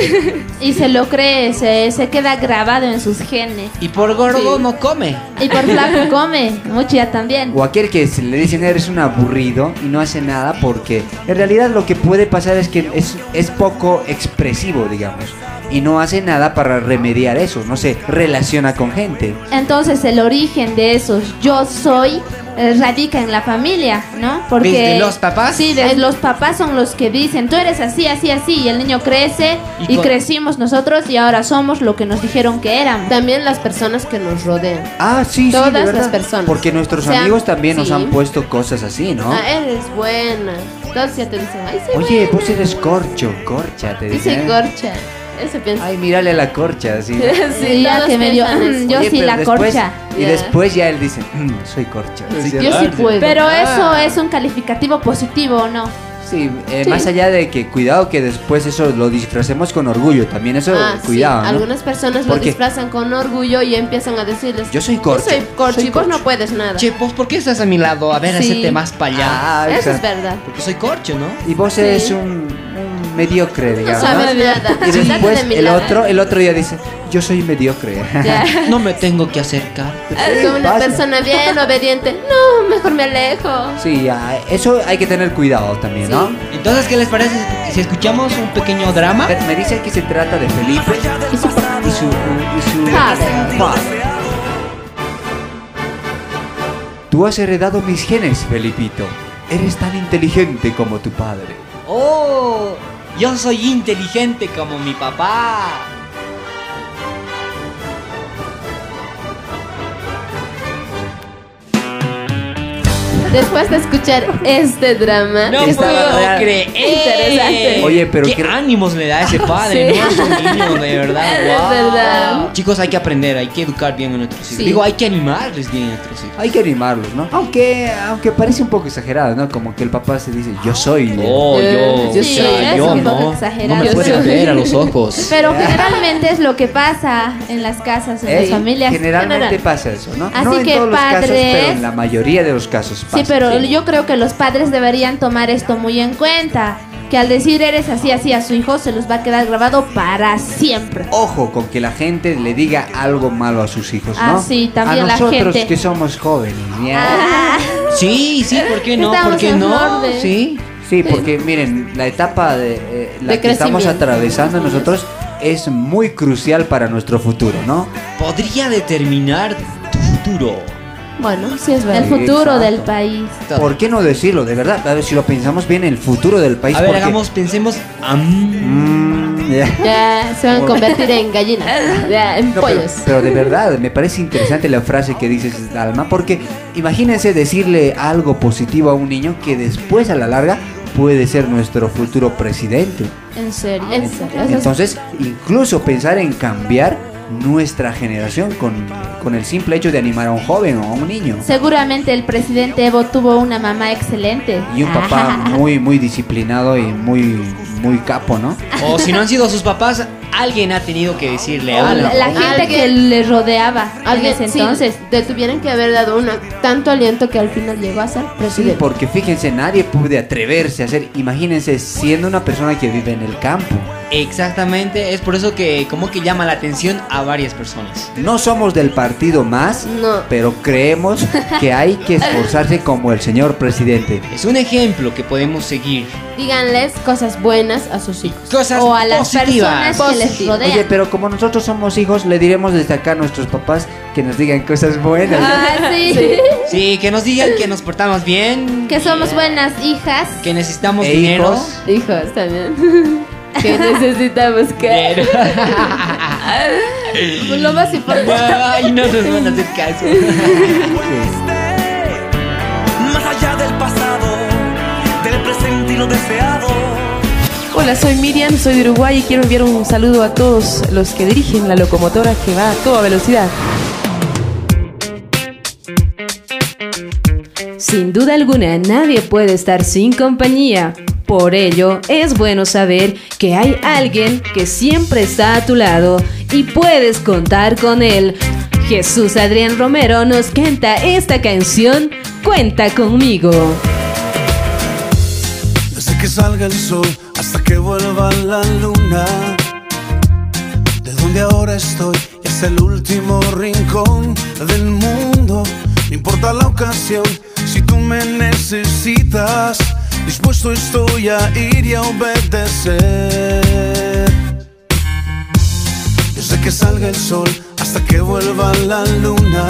Y se lo cree, se, se queda grabado en sus genes.
Y por gordo
Sí.
no come.
Y por flaco come, mucho ya también.
O aquel que se le dicen eres un aburrido y no hace nada porque en realidad lo que puede pasar es que es, es poco expresivo, digamos. Y no hace nada para remediar eso, no se relaciona con gente.
Entonces el origen de esos yo soy eh, radica en la familia, ¿no? Porque
¿Desde los papás?
Sí, desde los papás son los que dicen, tú eres así, así, así, y el niño crece
Y
y,
con-
crecimos nosotros y ahora somos lo que nos dijeron que éramos.
También las personas que nos rodean.
Ah, sí, sí,
Todas
de
las
verdad.
personas.
Porque nuestros
O sea,
amigos también nos
sí.
han puesto cosas así, ¿no?
Ah, eres buena. Te dicen, ay, sí,
Oye,
buena.
vos eres corcho, corcha, te
Dice
dicen.
corcha. Eso piensa.
Ay, mírale a la corcha, así.
Sí, ya que me dio,
piensan eso.
yo
Oye,
sí
pero
la
después-
corcha.
Y
Ya.
después ya él dice, "Mm, soy corcha.
Yo sí puedo.
Pero
Ah.
eso es un calificativo positivo, ¿o no?
Sí, eh,
Sí.
más allá de que cuidado que después eso lo disfracemos con orgullo, también eso,
Ah, sí.
cuidado, ¿no?
Algunas personas lo disfrazan con orgullo y empiezan a decirles,
Yo soy corcho.
Yo soy corcho
soy
y vos
corcho".
no puedes nada.
Che, pues, ¿por qué estás a mi lado? A ver,
Sí.
hacete más para allá.
Ah,
Eso es verdad.
Porque soy corcho, ¿no?
Y vos
Sí.
eres un, un mediocre,
No
digamos.
sabes
¿no?
nada.
Y después
de
el
lado.
otro, el otro día dice, yo soy mediocre.
Ya.
No me tengo que acercar.
Es como una
Pasa.
persona bien obediente. No, mejor me alejo.
Sí, ah, eso hay que tener cuidado también, ¿no?
Entonces, ¿qué les parece si escuchamos un pequeño drama?
Me- Me dice que se trata de Felipe y su, y su, y su
Padre.
padre. Tú has heredado mis genes, Felipito. Eres tan inteligente como tu padre.
¡Oh! Yo soy inteligente como mi papá.
Después de escuchar este drama.
No puedo
estaba
creer.
Interesante.
Oye, pero
qué
qué-
ánimos le da a ese padre,
Sí.
¿no? A su niño, de verdad.
Es
Wow.
verdad.
Chicos, hay que aprender, hay que educar bien a nuestros hijos.
Sí.
Digo, hay que animarles bien a nuestros hijos.
Hay que animarlos, ¿no? Aunque, aunque parece un poco exagerado, ¿no? Como que el papá se dice, yo soy.
Oh,
Eh,
yo,
sí,
o sea,
es
yo
un poco
no, no me pueden ver a los ojos.
Pero generalmente es lo que pasa en las casas, en
Ey,
las familias.
Generalmente
General.
pasa eso, ¿no?
Así
no en
que
todos los casos, pero en la mayoría de los casos pasa.
Sí, pero yo creo que los padres deberían tomar esto muy en cuenta. Que al decir eres así, así a su hijo, se los va a quedar grabado para siempre.
Ojo con que la gente le diga algo malo a sus hijos, ¿no?
Ah, sí, también
a
la
nosotros
gente.
que somos jóvenes, ¿ya?
Ah,
Sí, sí, ¿por qué no?
Estamos
¿Por qué no?
de-
Sí.
Sí, porque miren, la etapa de, eh, la
De
que estamos atravesando nosotros es muy crucial para nuestro futuro, ¿no?
Podría determinar tu futuro.
Bueno, sí es
el
verdad.
futuro
Exacto.
del país.
¿Por qué no decirlo? De verdad, a ver si lo pensamos bien, el futuro del país.
A ver,
porque-
hagamos, pensemos.
Mm, ya.
Ya se van a convertir en gallinas. Ya, en
No, pero,
pollos.
pero de verdad, me parece interesante la frase que dices, Alma, porque imagínense decirle algo positivo a un niño que después a la larga puede ser nuestro futuro presidente.
En serio.
En serio.
Entonces, incluso pensar en cambiar nuestra generación con, con el simple hecho de animar a un joven o a un niño.
Seguramente el presidente Evo tuvo una mamá excelente.
Y un papá muy, muy disciplinado y muy, muy capo, ¿no?
O si no han sido sus papás, alguien ha tenido que decirle algo.
la, la gente que le rodeaba
Alguien,
en ese
sí,
entonces.
te tuvieran que haber dado una, tanto aliento que al final llegó a ser
Sí,
presidente.
porque fíjense, nadie puede atreverse a hacer, imagínense, siendo una persona que vive en el campo.
Exactamente, es por eso que como que llama la atención a varias personas.
No somos del partido más,
No.
pero creemos que hay que esforzarse como el señor presidente.
Es un ejemplo que podemos seguir.
Díganles cosas buenas a sus hijos.
Cosas
O a las
positivas.
personas que les
Positivas.
rodean.
Oye, pero como nosotros somos hijos, le diremos desde acá a nuestros papás que nos digan cosas buenas.
Ah, sí.
Sí, que nos digan que nos portamos bien.
Que somos buenas hijas.
Que necesitamos
E
dinero.
hijos.
Hijos también. que necesitamos que.
Pero-
Pues lo más importante.
Ay, no nos van a hacer caso.
Más allá del pasado, del presente y lo deseado.
Hola, soy Miriam, soy de Uruguay y quiero enviar un saludo a todos los que dirigen la locomotora que va a toda velocidad.
Sin duda alguna, nadie puede estar sin compañía. Por ello, es bueno saber que hay alguien que siempre está a tu lado y puedes contar con él. Jesús Adrián Romero nos canta esta canción, Cuenta conmigo.
Desde que salga el sol hasta que vuelva la luna. De donde ahora estoy y hasta el último rincón del mundo. No importa la ocasión, si tú me necesitas, dispuesto estoy a ir y a obedecer. Desde que salga el sol hasta que vuelva la luna.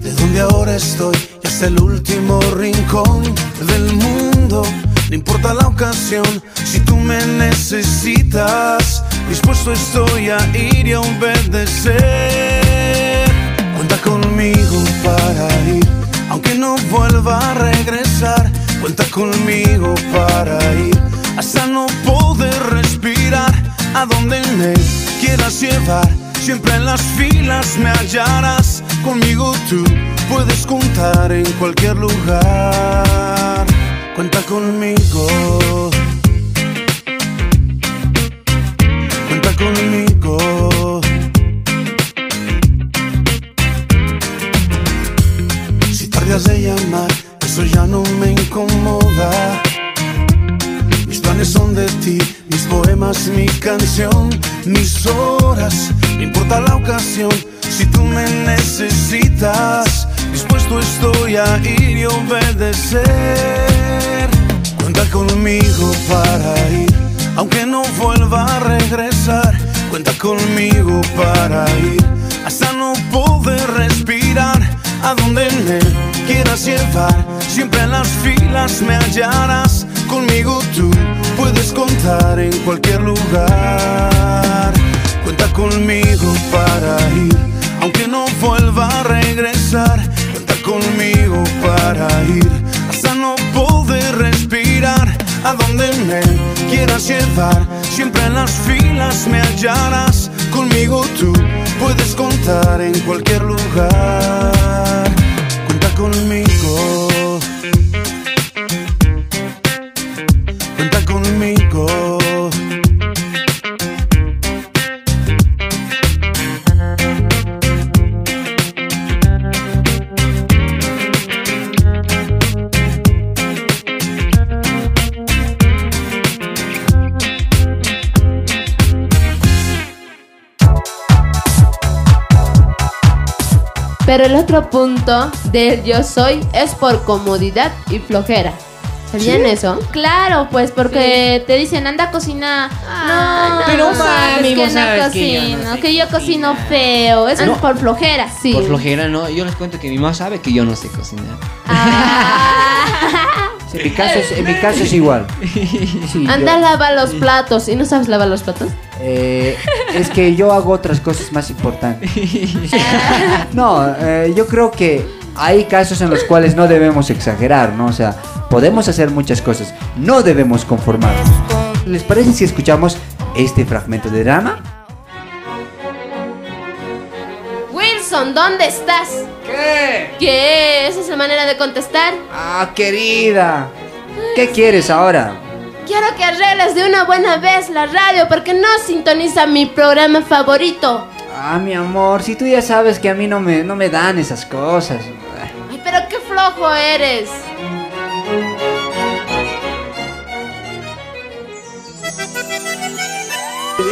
De donde ahora estoy y hasta el último rincón del mundo. No importa la ocasión, si tú me necesitas, dispuesto estoy a ir y a obedecer. Cuenta conmigo para ir, aunque no vuelva a regresar. Cuenta conmigo para ir, hasta no poder respirar. A donde me quieras llevar, siempre en las filas me hallarás. Conmigo tú puedes contar en cualquier lugar. Cuenta conmigo. Cuenta conmigo. Si tardas de llamar, eso ya no me incomoda. Mis planes son de ti, mis poemas, mi canción, mis horas. No importa la ocasión, si tú me necesitas, dispuesto estoy a ir y obedecer. Cuenta conmigo para ir, aunque no vuelva a regresar. Cuenta conmigo para ir, hasta no poder respirar. A donde me quieras llevar, siempre en las filas me hallarás. Conmigo tú puedes contar en cualquier lugar. Cuenta conmigo para ir, aunque no vuelva a regresar. Cuenta conmigo para ir hasta no poder respirar. A donde me quieras llevar, siempre en las filas me hallarás. Conmigo tú puedes contar en cualquier lugar. Cuenta conmigo.
El otro punto del yo soy es por comodidad y flojera. ¿Sabían eso?
Claro, pues porque te dicen anda a cocinar. no,
Pero,
no sabes
mami,
que no
sabes que yo
cocino,
no sé
que yo cocino feo. Eso
No.
es por flojera.
Sí.
Por flojera, no. Yo les cuento que mi mamá sabe que yo no sé cocinar.
Sí, en, mi caso es, en mi caso es igual. Sí,
Anda a lavar los platos. ¿Y no sabes lavar los platos?
Eh, es que yo hago otras cosas más importantes. No, eh, yo creo que hay casos en los cuales no debemos exagerar, ¿no? O sea, podemos hacer muchas cosas, no debemos conformarnos. ¿Les parece si escuchamos este fragmento de drama?
Wilson, ¿dónde estás?
¿Qué?
¿Qué? ¿Esa es la manera de contestar?
Ah, querida. ¿Qué quieres ahora?
Quiero que arregles de una buena vez la radio porque no sintoniza mi programa favorito.
Ah, mi amor, si tú ya sabes que a mí no me, no me dan esas cosas.
Ay, pero qué flojo eres.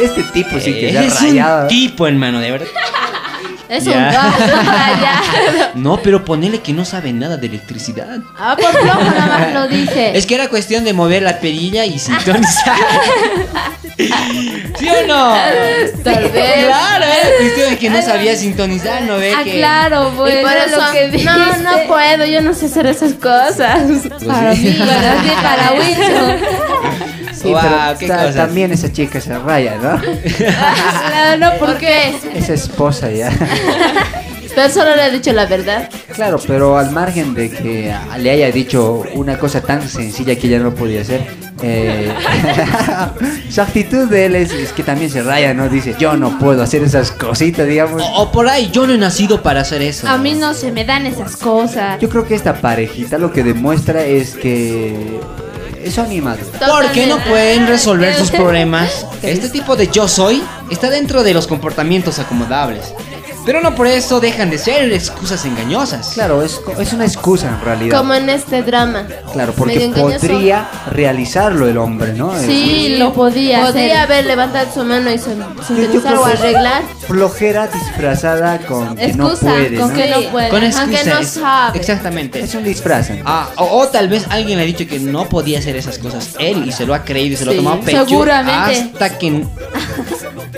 Este tipo sí que
es
rayado.
un tipo, hermano, de verdad.
Es
Ya.
un gato.
No, pero ponele que no sabe nada de electricidad.
Ah, por flojo nada más lo dice.
Es que era cuestión de mover la perilla y sintonizar. ¿Sí o no?
Tal vez.
Claro, era cuestión de que no sabía sintonizar, ¿no ve?
Ah,
que...
claro,
Y por
es
eso,
lo que dice.
no, no puedo, yo no sé hacer esas cosas.
Para mí, para ti, para Wilson.
Sí,
Guau,
pero
qué
ta-
cosas.
también esa chica se raya, ¿no?
Claro, no, ¿por qué?
Esa esposa ya.
Pero solo le he dicho la verdad.
Claro, pero al margen de que le haya dicho una cosa tan sencilla que ella no podía hacer, eh, su actitud de él es, es que también se raya, ¿no? Dice, yo no puedo hacer esas cositas, digamos.
O, o por ahí, yo no he nacido para hacer eso.
A mí no se me dan esas cosas.
Yo creo que esta parejita lo que demuestra es que son animados.
Porque no pueden resolver sus problemas. Este tipo de yo soy está dentro de los comportamientos acomodables. Pero no por eso dejan de ser excusas engañosas.
Claro, es, co- es una excusa en realidad.
Como en este drama.
Claro, porque podría realizarlo el hombre, ¿no?
Sí, lo podía hacer.
Podría haber levantado su mano y
creo
o arreglar.
Flojera disfrazada con que no
Excusa,
puede,
con
¿no?
que no puede.
Con excusa.
no
es-
sabe.
Exactamente.
Es un disfraz.
Ah, o, o tal vez alguien le ha dicho que no podía hacer esas cosas él y se lo ha creído y se lo
Sí,
ha tomado pecho
seguramente.
hasta que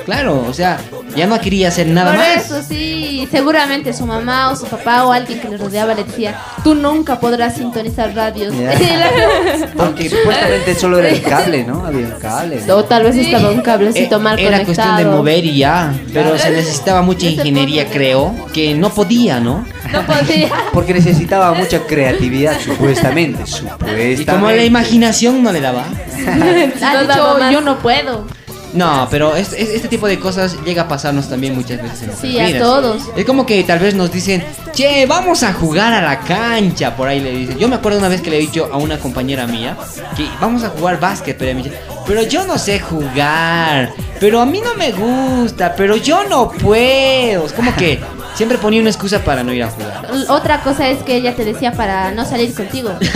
claro, o sea, ya no quería hacer nada
Por
más.
eso sí, seguramente su mamá o su papá o alguien que le rodeaba le decía, tú nunca podrás sintonizar radios.
Ya. Porque supuestamente solo era el cable, ¿no? Había un cable. ¿no?
O tal vez estaba un cablecito
Eh,
mal
Era
conectado.
cuestión de mover y ya, pero se necesitaba mucha ingeniería, creo, que no podía, ¿no?
no podía.
Porque necesitaba mucha creatividad, supuestamente. Supuestamente.
Y como la imaginación no le daba.
Ha dicho, yo no puedo.
No, pero es- es- este tipo de cosas llega a pasarnos también muchas veces en
Sí, a todos.
Es como que tal vez nos dicen, che, vamos a jugar a la cancha. Por ahí le dicen. Yo me acuerdo una vez que le he dicho a una compañera mía que vamos a jugar básquet, pero me dice, pero yo no sé jugar, pero a mí no me gusta, pero yo no puedo. Es como que siempre ponía una excusa para no ir a jugar.
Otra cosa es que ella te decía para no salir contigo.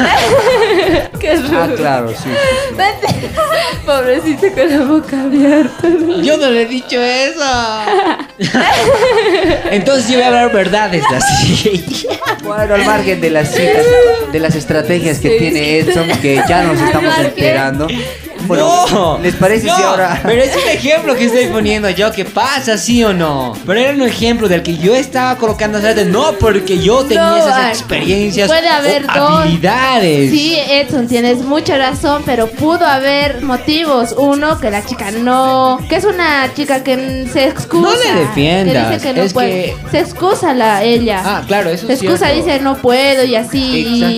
Ah, claro, sí. sí, sí.
Pobrecito con la boca abierta.
Yo no le he dicho eso. Entonces yo voy a hablar verdades así.
Bueno, al margen de las citas, de las estrategias que tiene Edson, que ya nos estamos enterando. Bueno,
no,
¿les parece
no,
si ahora-
Pero es un ejemplo que estoy poniendo yo, que pasa, sí o no. Pero era un ejemplo del que yo estaba colocando no porque yo tenía
No,
esas experiencias
puede haber
o
dos.
habilidades.
Sí, Edson, tienes mucha razón, pero pudo haber motivos. Uno, que la chica no. que es una chica que se excusa.
No le defiendas,
Que dice que no
es
puede.
que-
Se excusa la, ella.
Ah, claro, eso
Se excusa,
cierto.
dice no puedo y así.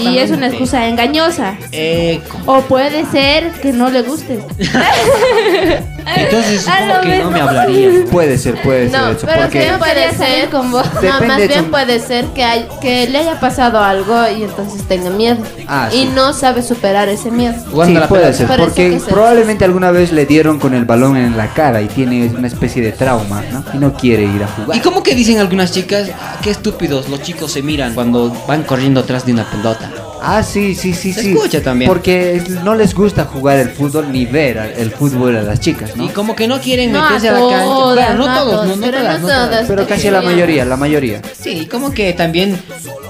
Y es una excusa engañosa.
Eh,
O puede ser que no le guste.
entonces
A
supongo
lo
que no me hablaría.
Puede ser, puede ser
No,
eso.
pero
porque
sí puede ser con vos.
Depende
no, más
de
bien puede ser que, hay- que le haya pasado algo y entonces tenga miedo.
Ah,
y
sí.
no sabe superar ese miedo.
Sí, puede ser,
Por eso
porque
se-
probablemente alguna vez le dieron con el balón en la cara y tiene una especie de trauma, ¿no? Y no quiere ir a jugar.
¿Y cómo que dicen algunas chicas? "Ah, Qué estúpidos los chicos se miran cuando van corriendo atrás de una pelota.
Ah, sí, sí, sí,
Se
sí.
escucha también.
Porque no les gusta jugar el fútbol ni ver a- el fútbol a las chicas, ¿no?
Y como que no quieren
No a
meterse a, la cancha. Claro, no,
no a
todos, no, no
pero
todas,
no
no todas.
todas.
Pero casi la mayoría, la mayoría.
Sí, como que también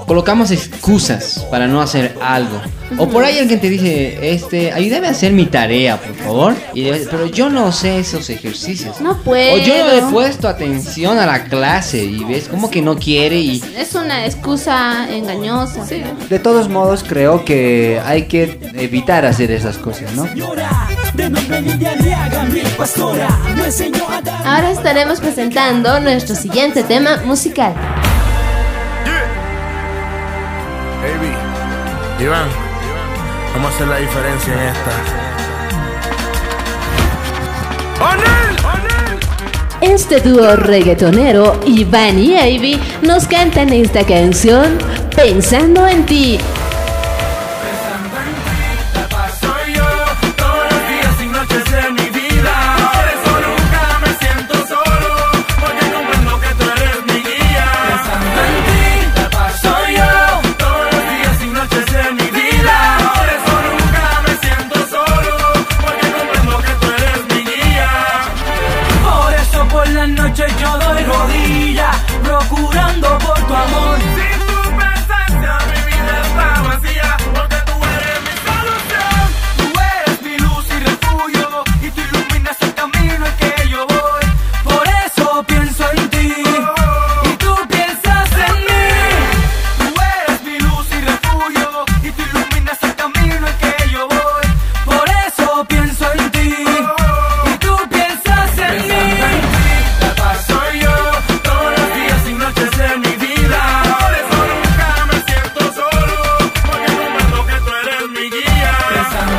colocamos excusas para no hacer algo. O por ahí alguien te dice, este, ayúdame a hacer mi tarea, por favor. Y pero yo no sé esos ejercicios.
No puedo.
O yo no he puesto atención a la clase y ves como que no quiere y
Es una excusa engañosa.
De todos modos, creo que hay que evitar hacer esas cosas, ¿no?
Ahora estaremos presentando nuestro siguiente tema musical.
Baby, Iván, vamos a hacer la diferencia en esta.
Este dúo reggaetonero, Iván y Ivy, nos cantan esta canción Pensando en ti.
Guía. Pensando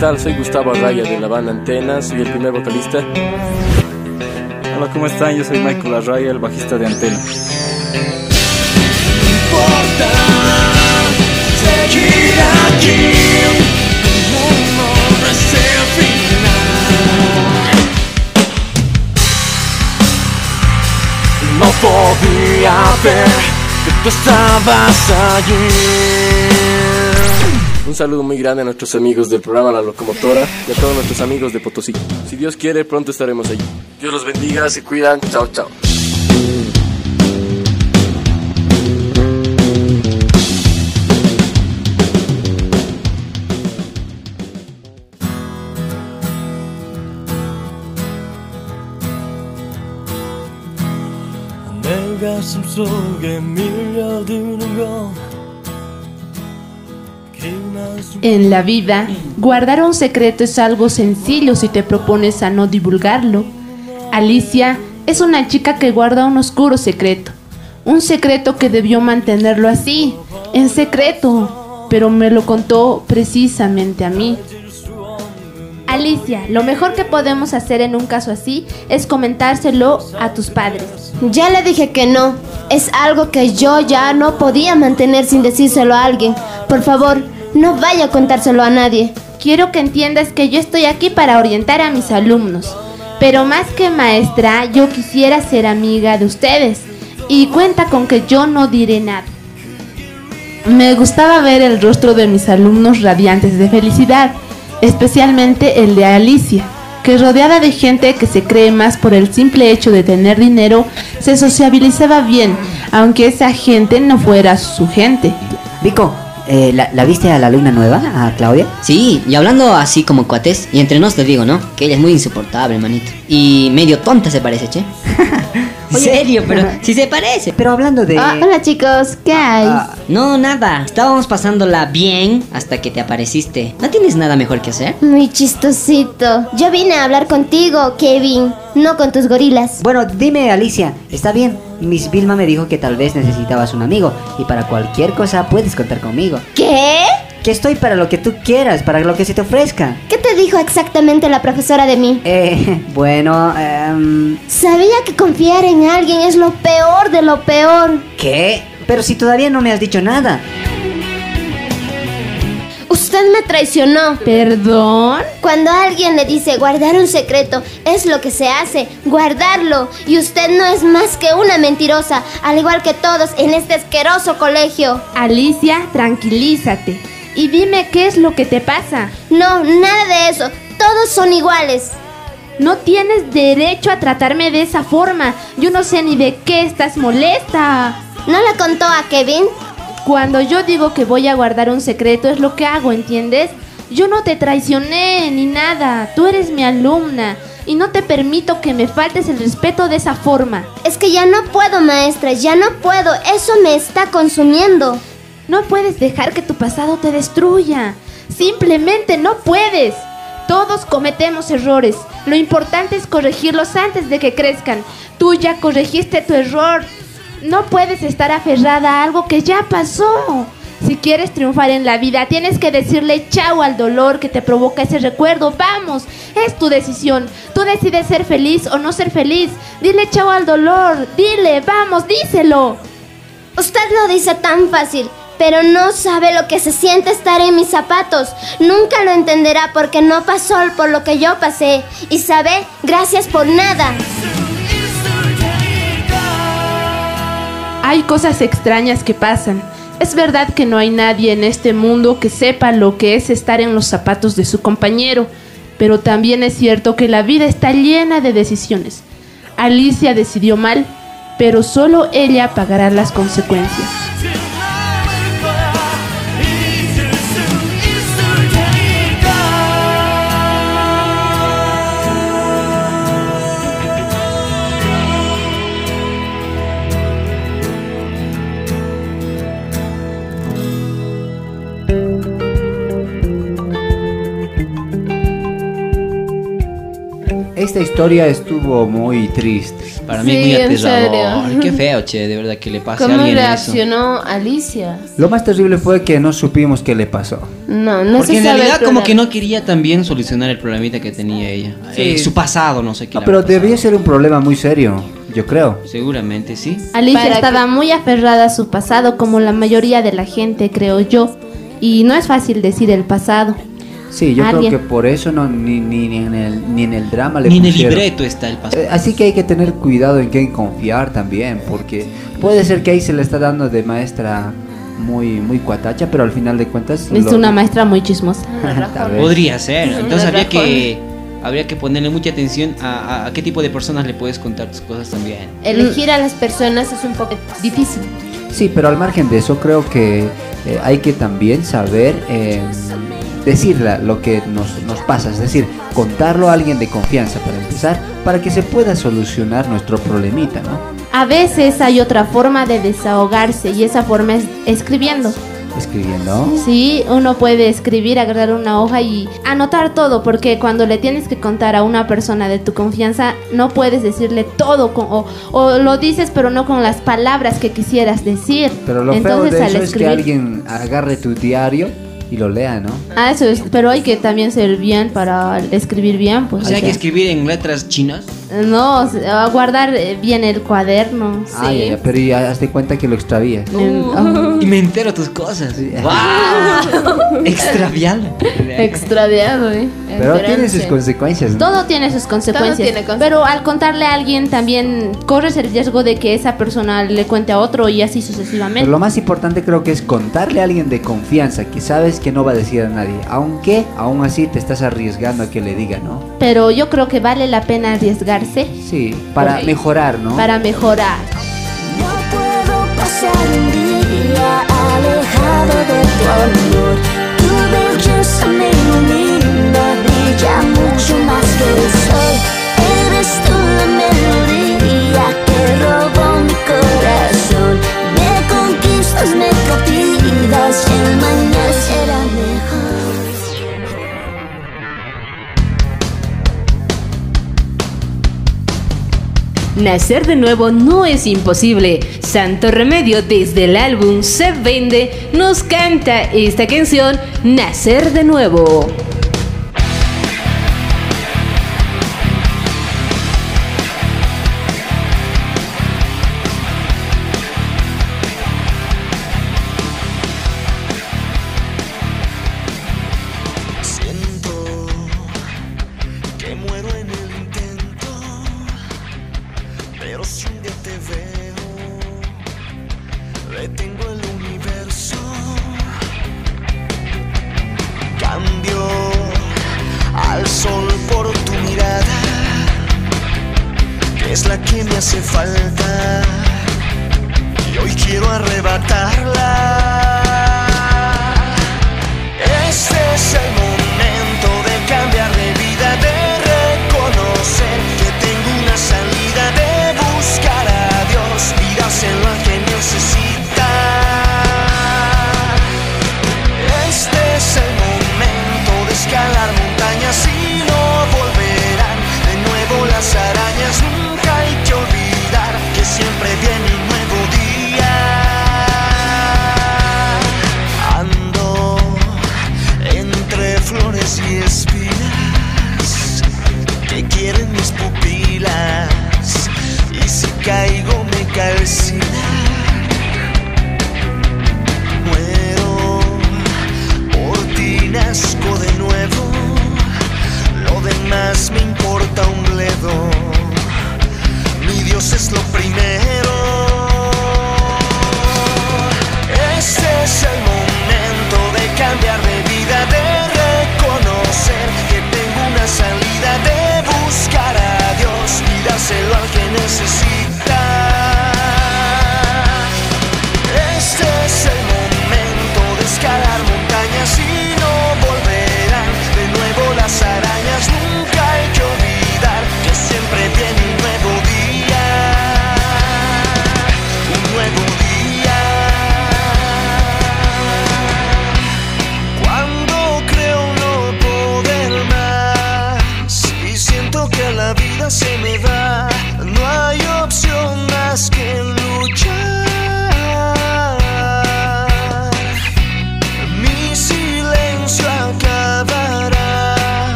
tal? Soy Gustavo Arraya de la banda Antena, soy el primer vocalista.
Hola, ¿cómo están? Yo soy Michael Arraya, el bajista de Antena.
No podía ver que tú estabas allí.
Un saludo muy grande a nuestros amigos del programa La Locomotora y a todos nuestros amigos de Potosí. Si Dios quiere, pronto estaremos allí. Dios los bendiga, se cuidan. Chao, chao.
내 가슴 속에 밀
En la vida, guardar un secreto es algo sencillo si te propones a no divulgarlo. Alicia es una chica que guarda un oscuro secreto. Un secreto que debió mantenerlo así, en secreto, pero me lo contó precisamente a mí.
Alicia, lo mejor que podemos hacer en un caso así es comentárselo a tus padres.
Ya le dije que no. Es algo que yo ya no podía mantener sin decírselo a alguien. Por favor, no vaya a contárselo a nadie.
Quiero que entiendas que yo estoy aquí para orientar a mis alumnos. Pero más que maestra, yo quisiera ser amiga de ustedes. Y cuenta con que yo no diré nada.
Me gustaba ver el rostro de mis alumnos radiantes de felicidad, especialmente el de Alicia, que rodeada de gente que se cree más por el simple hecho de tener dinero, se sociabilizaba bien, aunque esa gente no fuera su gente.
Vico, eh, ¿la, la viste a la alumna nueva, a Claudia?
Sí, y hablando así como cuates, y entre nos te digo, ¿no? Que ella es muy insoportable, manito. Y medio tonta se parece, che. En serio, pero si se parece.
Pero hablando de...
Ah, hola chicos, ¿qué hay?
No, nada. Estábamos pasándola bien hasta que te apareciste. ¿No tienes nada mejor que hacer?
Muy chistosito. Yo vine a hablar contigo, Kevin, no con tus gorilas.
Bueno, dime Alicia, está bien. Miss Vilma me dijo que tal vez necesitabas un amigo y para cualquier cosa puedes contar conmigo.
¿Qué?
Que estoy para lo que tú quieras, para lo que se te ofrezca.
¿Qué te dijo exactamente la profesora de mí?
Eh, bueno, em,
Sabía que confiar en alguien es lo peor de lo peor.
¿qué? Pero si todavía no me has dicho nada.
Usted me traicionó.
¿Perdón?
Cuando alguien le dice guardar un secreto, es lo que se hace, guardarlo. Y usted no es más que una mentirosa, al igual que todos en este asqueroso colegio.
Alicia, tranquilízate. Y dime qué es lo que te pasa.
No, nada de eso. Todos son iguales.
No tienes derecho a tratarme de esa forma. Yo no sé ni de qué estás molesta.
¿No le contó a Kevin?
Cuando yo digo que voy a guardar un secreto es lo que hago, ¿entiendes? Yo no te traicioné ni nada. Tú eres mi alumna y no te permito que me faltes el respeto de esa forma.
Es que ya no puedo, maestra, ya no puedo. Eso me está consumiendo.
No puedes dejar que tu pasado te destruya. Simplemente no puedes. Todos cometemos errores. Lo importante es corregirlos antes de que crezcan. Tú ya corregiste tu error. No puedes estar aferrada a algo que ya pasó. Si quieres triunfar en la vida, tienes que decirle chao al dolor que te provoca ese recuerdo. Vamos, es tu decisión. Tú decides ser feliz o no ser feliz. Dile chao al dolor. Dile, vamos, díselo.
Usted lo dice tan fácil, pero no sabe lo que se siente estar en mis zapatos. Nunca lo entenderá porque no pasó por lo que yo pasé. Y sabe, gracias por nada.
Hay cosas extrañas que pasan. Es verdad que no hay nadie en este mundo que sepa lo que es estar en los zapatos de su compañero, pero también es cierto que la vida está llena de decisiones. Alicia decidió mal, pero solo ella pagará las consecuencias.
Esta historia estuvo muy triste.
Para mí
Sí,
muy aterrador. Qué feo, che, de verdad que le pase a
¿Cómo
alguien eso.
reaccionó Alicia?
Lo más terrible fue que no supimos qué le pasó.
No, no
Porque
se
en
sabe
realidad como que no quería también solucionar el problemita que tenía ella.
Sí.
Eh, su pasado, no sé qué.
Ah,
le
pero debía ser un problema muy serio, yo creo.
Seguramente, sí.
Alicia
Para
estaba muy aferrada a su pasado, como la mayoría de la gente, creo yo. Y no es fácil decir el pasado.
Sí, yo
Alguien.
creo que por eso no ni, ni, ni en el, ni en el drama le
Ni en el libreto está el pasado.
Eh, Así que hay que tener cuidado en quién confiar también, porque puede ser que ahí se le está dando de maestra muy muy cuatacha, pero al final de cuentas
Es
lo-
una maestra muy chismosa.
Podría ser. Entonces habría que, habría que ponerle mucha atención a, a- a qué tipo de personas le puedes contar tus cosas también.
Elegir a las personas es un poco difícil.
Sí, pero al margen de eso creo que eh, hay que también saber eh, decir la- lo que nos, nos pasa, es decir, contarlo a alguien de confianza para empezar, para que se pueda solucionar nuestro problemita, ¿no?
A veces hay otra forma de desahogarse y esa forma es escribiendo.
Escribiendo.
Sí, uno puede escribir, agarrar una hoja y anotar todo, porque cuando le tienes que contar a una persona de tu confianza, no puedes decirle todo, con- o, o lo dices pero no con las palabras que quisieras decir.
Pero lo
Entonces,
feo de
al
eso es que alguien agarre tu diario y lo lea, ¿no?
Ah, eso es, pero hay que también ser bien para escribir bien, pues.
O sea, hay que escribir en letras chinas.
No, guardar bien el cuaderno.
Ah, ya, ya, pero ya hazte cuenta que lo extravías.
Y me entero tus cosas. ¡Wow! Extraviado.
Extraviado, ¿eh?
Pero tiene sus
Esperanza.
consecuencias, ¿no?
Todo tiene sus consecuencias.
tiene consecuencias.
Pero al contarle a alguien también corres el riesgo de que esa persona le cuente a otro y así sucesivamente.
Pero lo más importante creo que es contarle a alguien de confianza que sabes que no va a decir a nadie, aunque aún así te estás arriesgando a que le diga, ¿no?
Pero yo creo que vale la pena arriesgarse
Sí, para
Ok.
mejorar, ¿no?
para mejorar.
puedo pasar un día alejado de tu amor. Tu belleza me ilumina, brilla mucho más que el sol. Eres tú la melodía que robó mi corazón. Me conquistas, me cautivas, y mañana
Nacer de nuevo no es imposible. Santo Remedio desde el álbum Se Vende nos canta esta canción Nacer
de nuevo.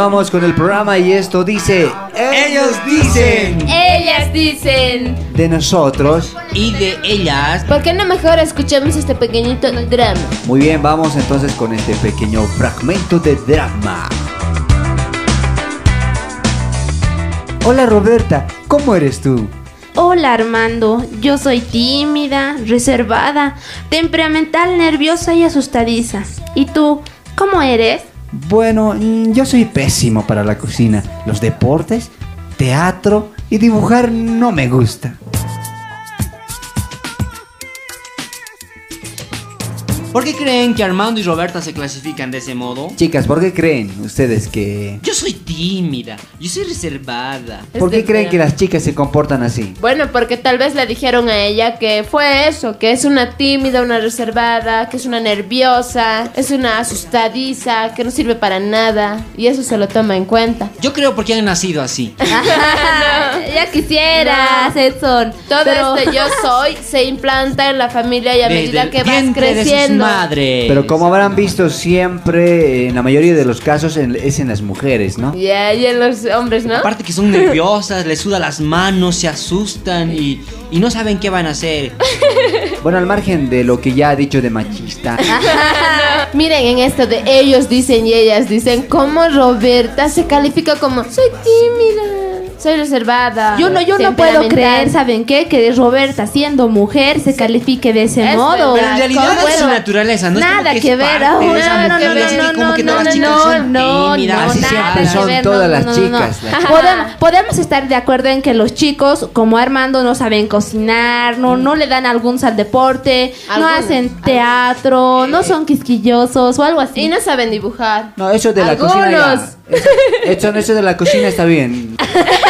Continuamos con el programa y esto dice... Ellos dicen
Ellas dicen.
de nosotros.
Y de ellas.
¿Por qué no mejor escuchamos este pequeñito drama?
Muy bien, vamos entonces con este pequeño fragmento de drama. Hola Roberta, ¿cómo eres tú?
Hola Armando, yo soy tímida, reservada, temperamental, nerviosa y asustadiza. ¿Y tú, cómo eres?
Bueno, mm, yo soy pésimo para la cocina. Los deportes, teatro y dibujar no me gusta.
¿Por qué creen que Armando y Roberta se clasifican de ese modo?
Chicas, ¿por qué creen ustedes que...
Yo soy tímida, yo soy reservada.
¿Por qué creen que las chicas se comportan así?
Bueno, porque tal vez le dijeron a ella que fue eso, que es una tímida, una reservada, que es una nerviosa, es una asustadiza, que no sirve para nada. Y eso se lo toma en cuenta.
Yo creo porque han nacido así.
ya quisieras, Edson. Todo
Pero-
este yo soy se implanta en la familia y a
Desde
medida que vas creciendo.
Madres.
Pero como habrán visto siempre, en la mayoría de los casos en- es en las mujeres, ¿no?
Ya, y en los hombres, ¿no?
Aparte que son nerviosas, les suda las manos, se asustan y, y no saben qué van a hacer.
Bueno, al margen de lo que ya ha dicho de machista,
Miren en esto de ellos dicen y ellas dicen, como Roberta se califica como soy tímida, soy reservada.
Yo no, yo no puedo
temperamental".
creer, ¿saben qué? Que Roberta, siendo mujer, se califique de ese
Es
modo.
Pero en realidad
¿Cómo
no es su naturaleza, no
Nada
que
ver, no, no, no, no, no, no, no, no,
siempre son todas
no,
las
no, no, no.
chicas,
Podemos, estar de acuerdo en que los chicos, como Armando, no saben cocinar, no, no le dan algún al deporte, no hacen teatro, no son quisquillosos o algo así.
Y no saben dibujar.
no, eso de la cocina eso- eso de la cocina está bien.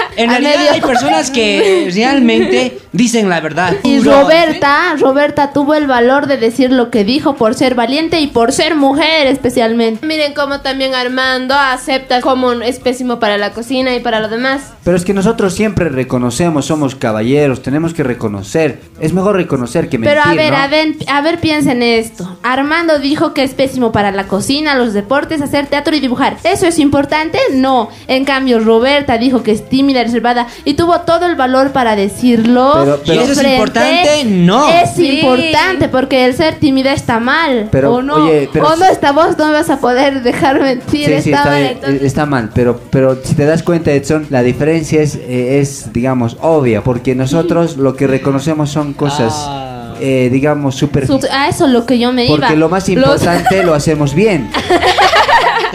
En
A
realidad
medio-
hay personas que realmente dicen la verdad.
Y. Roberta, Roberta tuvo el valor de decir lo que dijo por ser valiente y por ser mujer especialmente.
Miren cómo también Armando acepta como es pésimo para la cocina y para lo demás.
Pero es que nosotros siempre reconocemos, somos caballeros, tenemos que reconocer. Es mejor reconocer que mentir,
Pero a ver,
¿no?
a ver, a ver, piensen esto. Armando dijo que es pésimo para la cocina, los deportes, hacer teatro y dibujar. ¿Eso es importante? No. En cambio, Roberta dijo que es tímida, reservada y tuvo todo el valor para decirlo.
Pero- pero-
de
¿Y eso es
importante? No.
Es
Sí.
importante porque el ser tímida está mal.
Pero,
o no,
oye, pero
o no, esta voz no me vas a poder dejar mentir.
Sí, sí,
está,
está,
mal. entonces-
está mal, pero, pero si te das cuenta, Edson, la diferencia es, eh, es digamos, obvia, porque nosotros lo que reconocemos son cosas,
Ah.
eh, digamos, super...
Su- a eso es lo que yo me iba.
Porque lo más
Los-
importante lo hacemos bien.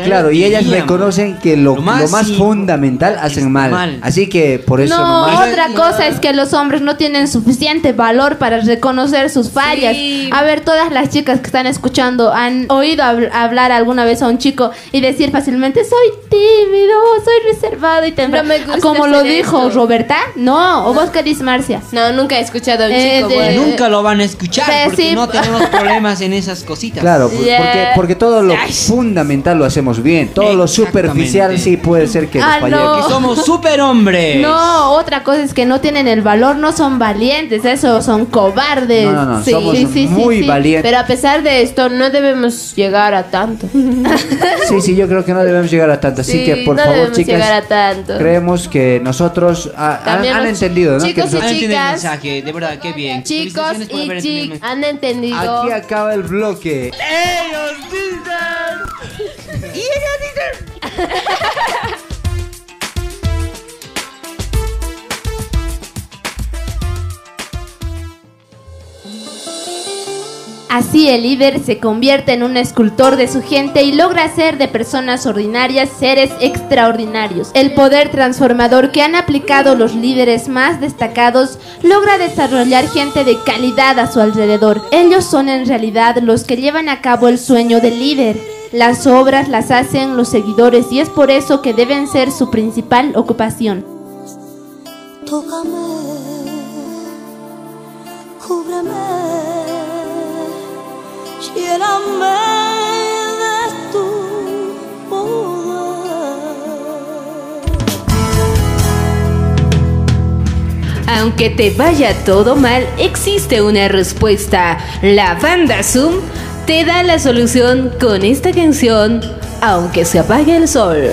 Claro, y ellas reconocen que lo,
Lo más
lo más
im-
fundamental hacen mal.
mal.
Así que por eso
No,
nomás...
otra cosa es que los hombres no tienen suficiente valor para reconocer sus fallas.
Sí.
A ver, todas las chicas que están escuchando han oído habl- hablar alguna vez a un chico y decir fácilmente, soy tímido, soy reservado y temprano.
No me gusta
Como lo dijo
esto.
Roberta. No, ¿o vos qué dices, Marcia?
No, nunca he escuchado a un
Eh,
chico
de-
bueno.
Nunca lo van a escuchar
Sí,
porque
sí.
no tenemos problemas en esas cositas.
Claro,
Yeah.
porque, porque todo lo
Ay.
fundamental lo hacemos hacemos bien. Todo lo superficial sí puede ser que nos
Ah,
fallemos.
no.
Que somos superhombres.
No, otra cosa es que no tienen el valor, no son valientes, eso son cobardes.
No, no, no, somos muy valientes.
Pero a pesar de esto, no debemos llegar a tanto.
Sí, sí, yo creo que no debemos llegar a tanto. Así
Sí,
que, por
no
favor,
debemos
chicas,
llegar a tanto.
creemos que nosotros ah, han,
los
entendido, ¿no?
chicos
Que
y
nosotros-
Han entendido el
chicas.
mensaje, de verdad, qué bien.
Chicos y chicas han entendido.
Aquí acaba el bloque.
Ellos dicen.
Así el líder se convierte en un escultor de su gente y logra hacer de personas ordinarias seres extraordinarios. El poder transformador que han aplicado los líderes más destacados logra desarrollar gente de calidad a su alrededor. Ellos son en realidad los que llevan a cabo el sueño del líder. Las obras las hacen los seguidores y es por eso que deben ser su principal ocupación.
Tócame, cúbreme, lléname de tu poder.
Aunque te vaya todo mal, existe una respuesta. La banda Zoom te da la solución con esta canción, aunque se apague el sol.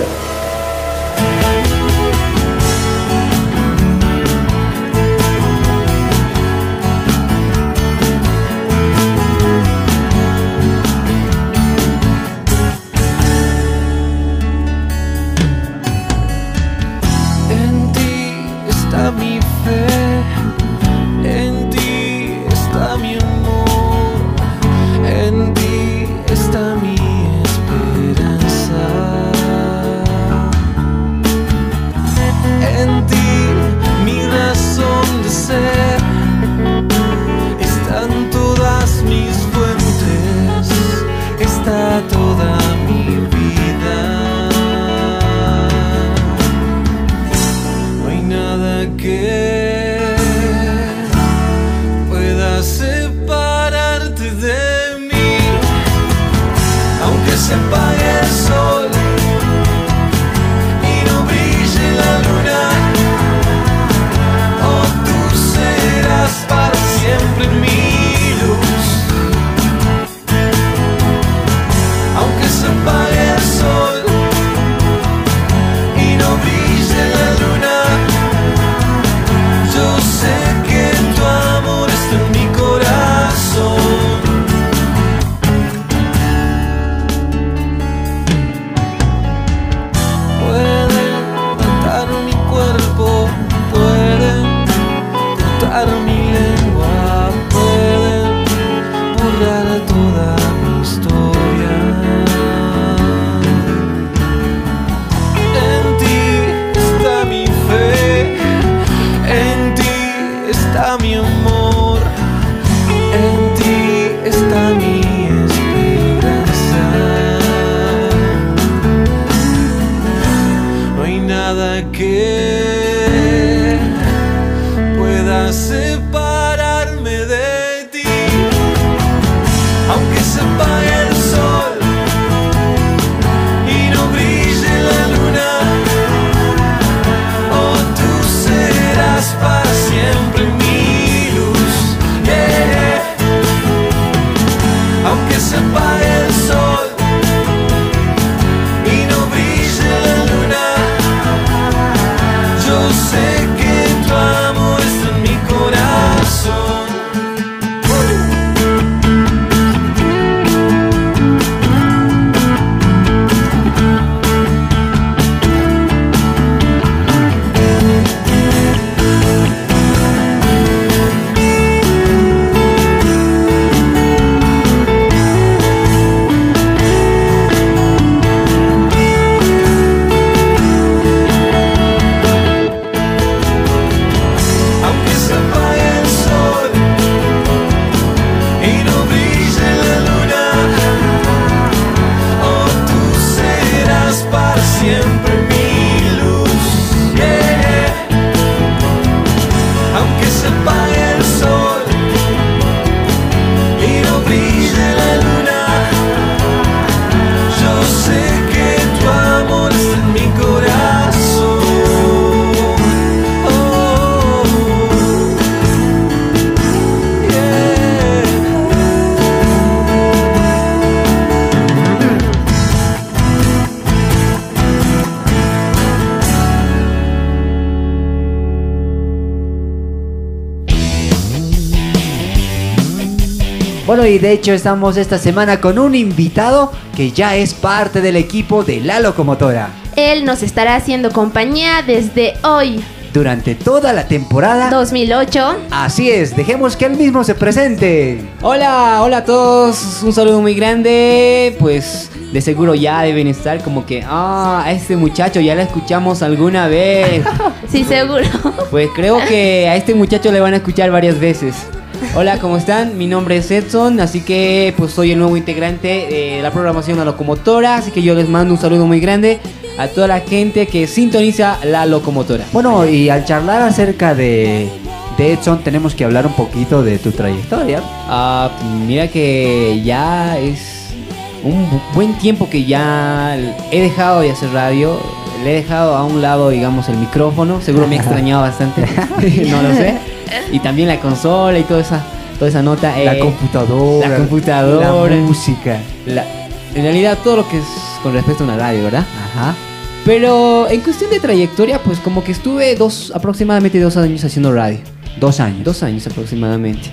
Bueno, y de hecho estamos esta semana con un invitado que ya es parte del equipo de La Locomotora.
Él nos estará haciendo compañía desde hoy,
Durante toda la temporada...
2008.
Así es, dejemos que él mismo se presente.
Hola, hola a todos, un saludo muy grande. Pues de seguro ya deben estar como que, ah, a este muchacho ya la escuchamos alguna vez.
Sí, seguro.
Pues creo que a este muchacho le van a escuchar varias veces. Hola, ¿cómo están? Mi nombre es Edson, así que pues soy el nuevo integrante de la programación La Locomotora, así que yo les mando un saludo muy grande a toda la gente que sintoniza La Locomotora.
Bueno, y al charlar acerca de, de Edson tenemos que hablar un poquito de tu trayectoria.
Ah, mira que ya es un bu- buen tiempo que ya he dejado de hacer radio. Le he dejado a un lado, digamos, el micrófono. Seguro me ha extrañado bastante. no lo sé. Y también la consola y toda esa, toda esa nota.
La
eh,
computadora,
La computadora.
la música.
la- en realidad todo lo que es con respecto a una radio, ¿verdad?
Ajá.
Pero en cuestión de trayectoria, pues como que estuve dos, aproximadamente dos años haciendo radio.
Dos años.
Dos años aproximadamente.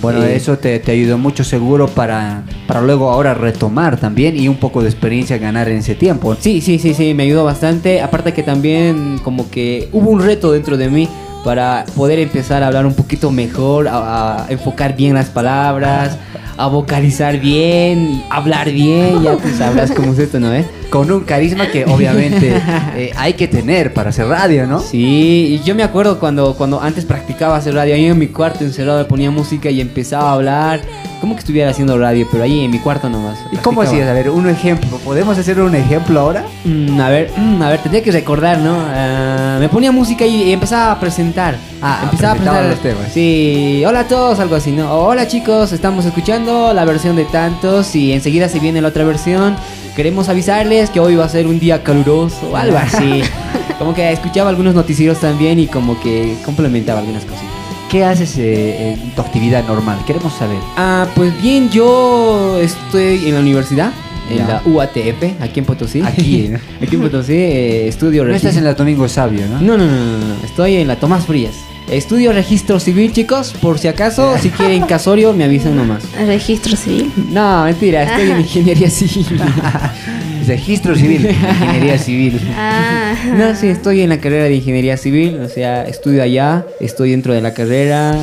Bueno,
Eh,
eso te, te ayudó mucho seguro para, para luego ahora retomar también y un poco de experiencia ganar en ese tiempo.
Sí, sí, sí, sí, me ayudó bastante. Aparte que también como que hubo un reto dentro de mí para poder empezar a hablar un poquito mejor, a, a enfocar bien las palabras, a vocalizar bien, hablar bien, ya tú sabrás cómo es esto, ¿no es?
Con un carisma que obviamente eh, hay que tener para hacer radio, ¿no?
Sí, y yo me acuerdo cuando, cuando antes practicaba hacer radio, ahí en mi cuarto encerrado ponía música y empezaba a hablar, como que estuviera haciendo radio, pero ahí en mi cuarto nomás.
¿Y cómo hacías? A ver, un ejemplo. ¿Podemos hacer un ejemplo ahora?
Mm, a ver, mm, a ver, tendría que recordar, ¿no? Ah, me ponía música y, y empezaba a presentar.
Ah,
empezaba a presentar
los temas.
Sí, hola a todos, algo así, ¿no? Hola chicos, estamos escuchando la versión de tantos y enseguida se viene la otra versión. Queremos avisarles que hoy va a ser un día caluroso o algo así. como que escuchaba algunos noticieros también y como que complementaba algunas cositas.
¿Qué haces eh, en tu actividad normal? Queremos saber.
Ah, pues bien, yo estoy en la universidad, en
Ya.
la UATF, aquí en Potosí.
Aquí, ¿no?
aquí en Potosí, eh, estudio
No estás en la Domingo Sabio, ¿no?
No, no, no, no, no, estoy en la Tomás Frías. Estudio registro civil, chicos, por si acaso, si quieren casorio, me avisan nomás.
Registro civil.
No, mentira, estoy en ingeniería civil.
Registro civil, ingeniería civil.
Ah.
No, sí, estoy en la carrera de ingeniería civil, o sea, estudio allá, estoy dentro de la carrera,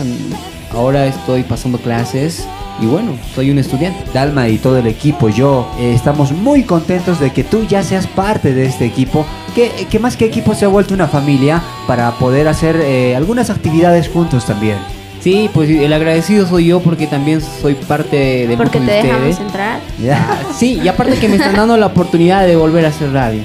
ahora estoy pasando clases y bueno, soy un estudiante.
Dalma y todo el equipo, yo, eh, estamos muy contentos de que tú ya seas parte de este equipo, que, que más que equipo se ha vuelto una familia para poder hacer eh, algunas actividades juntos también.
Sí, pues el agradecido soy yo porque también soy parte de- del
Porque
grupo
te
de
dejamos
ustedes.
entrar.
Ah, Sí, y aparte que me están dando la oportunidad de volver a hacer radio.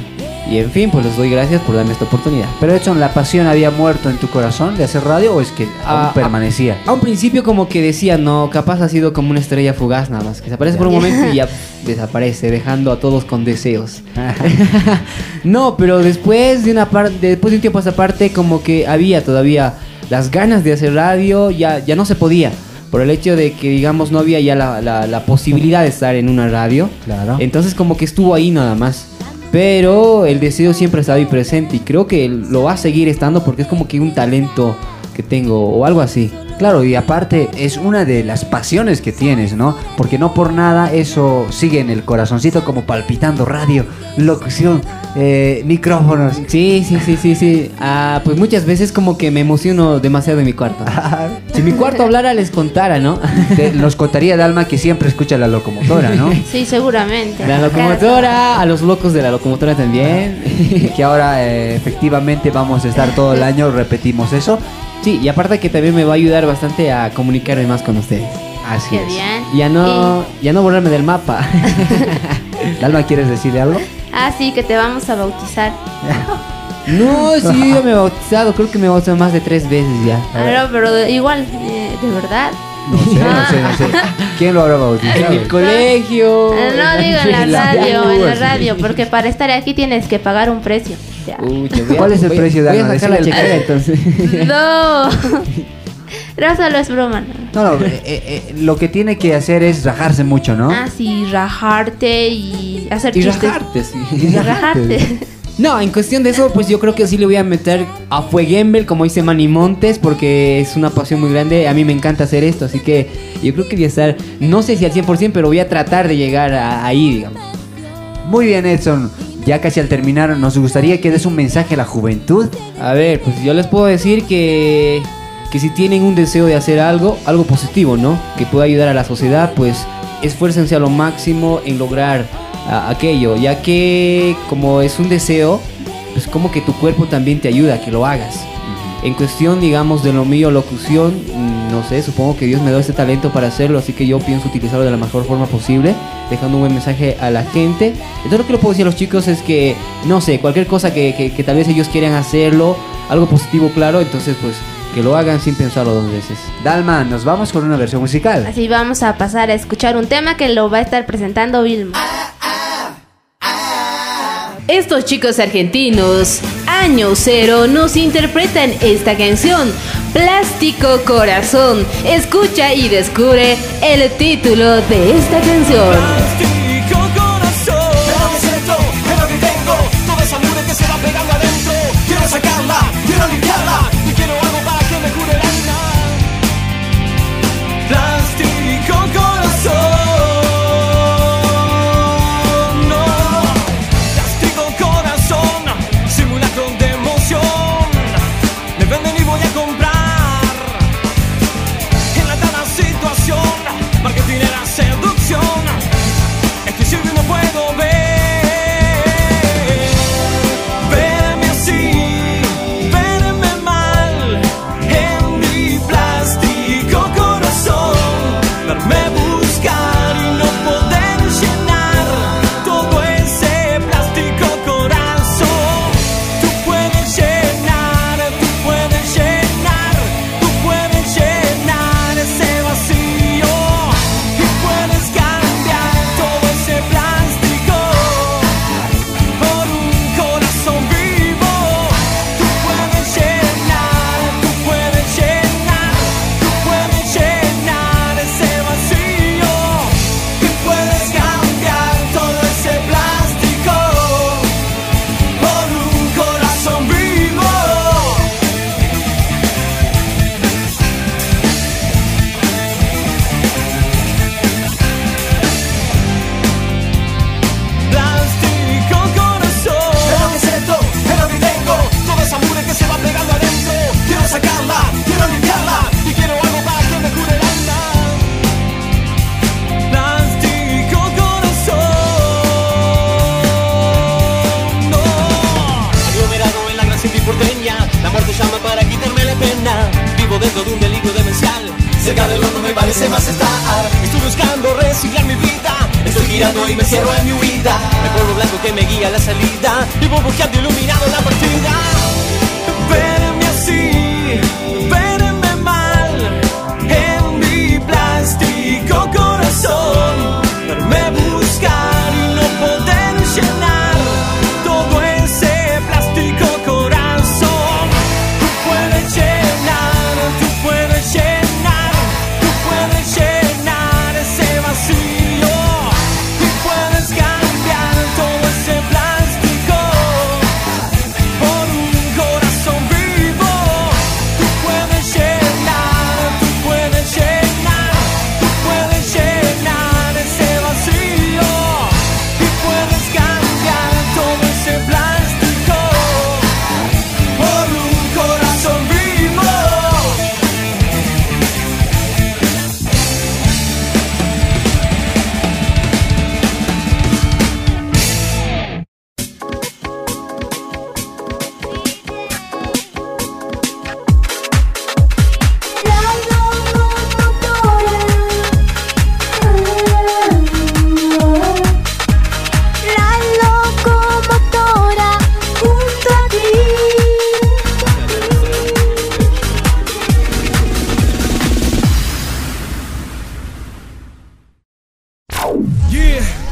Y en fin, pues les doy gracias por darme esta oportunidad.
Pero Edson, ¿la pasión había muerto en tu corazón de hacer radio o es que aún
Ah,
permanecía?
A un principio como que decía, no, capaz ha sido como una estrella fugaz nada más, que se aparece por un momento y ya desaparece, dejando a todos con deseos. no, pero después de una parte, después de un tiempo a esta parte, como que había todavía las ganas de hacer radio, ya, ya no se podía. Por el hecho de que, digamos, no había ya la, la- la posibilidad de estar en una radio.
Claro.
Entonces como que estuvo ahí nada más. Pero el deseo siempre está ahí presente y creo que lo va a seguir estando porque es como que un talento que tengo o algo así.
Claro, y aparte es una de las pasiones que tienes, ¿no? Porque no por nada eso sigue en el corazoncito como palpitando radio, locución, eh, micrófonos.
Sí, sí, sí, sí, sí. Ah, pues muchas veces como que me emociono demasiado en mi cuarto. si mi cuarto hablara les contara, ¿no?
Te- nos contaría Dalma que siempre escucha la locomotora, ¿no?
Sí, seguramente.
La locomotora, a los locos de la locomotora también.
que ahora eh, efectivamente vamos a estar todo el año, repetimos eso.
Sí, y aparte que también me va a ayudar bastante a comunicarme más con ustedes.
Así
Qué
es.
bien.
Ya no, ya no borrarme del mapa.
Dalma, ¿quieres decirle algo?
Ah, sí, que te vamos a bautizar.
No, sí, yo me he bautizado, creo que me he bautizado más de tres veces ya.
Ah, no, pero de- igual, eh, de verdad.
No sé, no sé, no sé. ¿Quién lo habrá bautizado?
En el colegio.
No digo en la radio, en la radio, porque para estar aquí tienes que pagar un precio. Ya.
Pucha, voy a-
¿Cuál es el
voy
precio de
Voy a sacar la chequera entonces.
No. No, solo es broma. ¿no?
No, no, eh, eh, lo que tiene que hacer es rajarse mucho, ¿no?
Ah, sí, rajarte y hacer
Y
chistes.
rajarte, sí.
Y rajarte.
No, en cuestión de eso, pues yo creo que sí le voy a meter a Fueguembel, como dice Manny Montes, porque es una pasión muy grande. A mí me encanta hacer esto, así que yo creo que voy a estar, no sé si al 100%, pero voy a tratar de llegar a- ahí, digamos.
Muy bien, Edson. Ya casi al terminar, nos gustaría que des un mensaje a la juventud.
A ver, pues yo les puedo decir que, que si tienen un deseo de hacer algo, algo positivo, ¿no? Que pueda ayudar a la sociedad, pues esfuércense a lo máximo en lograr aquello, ya que como es un deseo, pues como que tu cuerpo también te ayuda a que lo hagas. En cuestión, digamos, de lo mío, locución, mm, no sé, supongo que Dios me dio ese talento para hacerlo, así que yo pienso utilizarlo de la mejor forma posible, dejando un buen mensaje a la gente. Entonces lo que le puedo decir a los chicos es que, no sé, cualquier cosa que, que- que tal vez ellos quieran hacerlo, algo positivo, claro, entonces pues que lo hagan sin pensarlo dos veces.
Dalma, nos vamos con una versión musical.
Así vamos a pasar a escuchar un tema que lo va a estar presentando Vilma.
Estos chicos argentinos, año cero, nos interpretan esta canción, Plástico Corazón. Escucha y descubre el título de esta canción.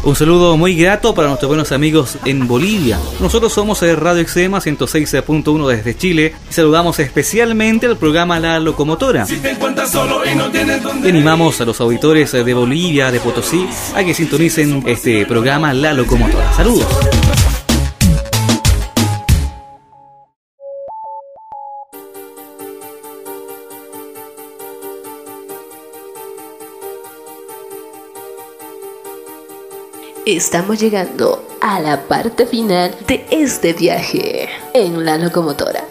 Un
saludo muy grato para nuestros buenos amigos en Bolivia. Nosotros somos Radio Exema 106.1 desde Chile y saludamos especialmente al programa La Locomotora.
te encuentras solo y no tienes
Y animamos a los auditores de Bolivia, de Potosí, a que sintonicen este programa La Locomotora. Saludos.
Estamos llegando a la parte final de este viaje en la locomotora.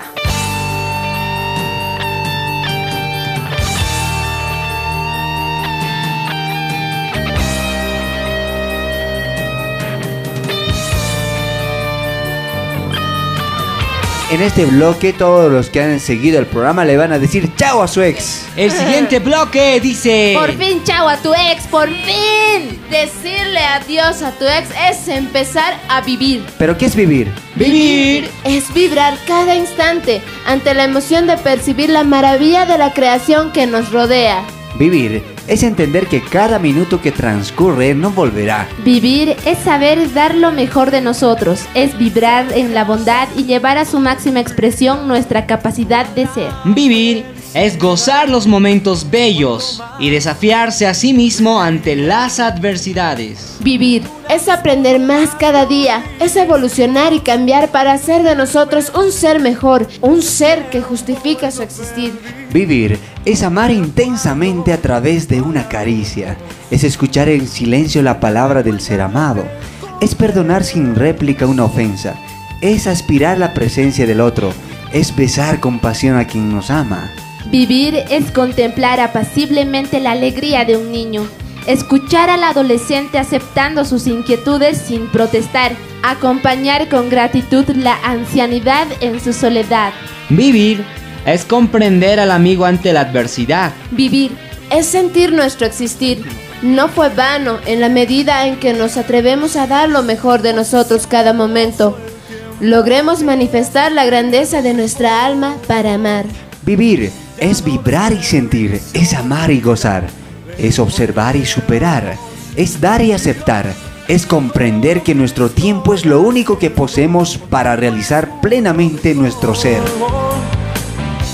En este bloque todos los que han seguido el programa le van a decir chao a su ex.
El siguiente bloque dice...
Por fin, chao a tu ex, por fin. Decirle adiós a tu ex es empezar a vivir.
¿Pero qué es vivir?
Vivir
es vibrar cada instante ante la emoción de percibir la maravilla de la creación que nos rodea.
Vivir es entender que cada minuto que transcurre no volverá.
Vivir es saber dar lo mejor de nosotros, es vibrar en la bondad y llevar a su máxima expresión nuestra capacidad de ser.
Vivir es gozar los momentos bellos y desafiarse a sí mismo ante las adversidades.
Vivir es aprender más cada día, es evolucionar y cambiar para hacer de nosotros un ser mejor, un ser que justifica su existir.
Vivir es amar intensamente a través de una caricia, es escuchar en silencio la palabra del ser amado, es perdonar sin réplica una ofensa, es aspirar la presencia del otro, es besar con pasión a quien nos ama.
Vivir es contemplar apaciblemente la alegría de un niño, escuchar al adolescente aceptando sus inquietudes sin protestar, acompañar con gratitud la ancianidad en su soledad.
Vivir es comprender al amigo ante la adversidad.
Vivir es sentir nuestro existir. No fue vano en la medida en que nos atrevemos a dar lo mejor de nosotros cada momento. Logremos manifestar la grandeza de nuestra alma para amar.
Vivir es vibrar y sentir, es amar y gozar, es observar y superar, es dar y aceptar, es comprender que nuestro tiempo es lo único que poseemos para realizar plenamente nuestro ser.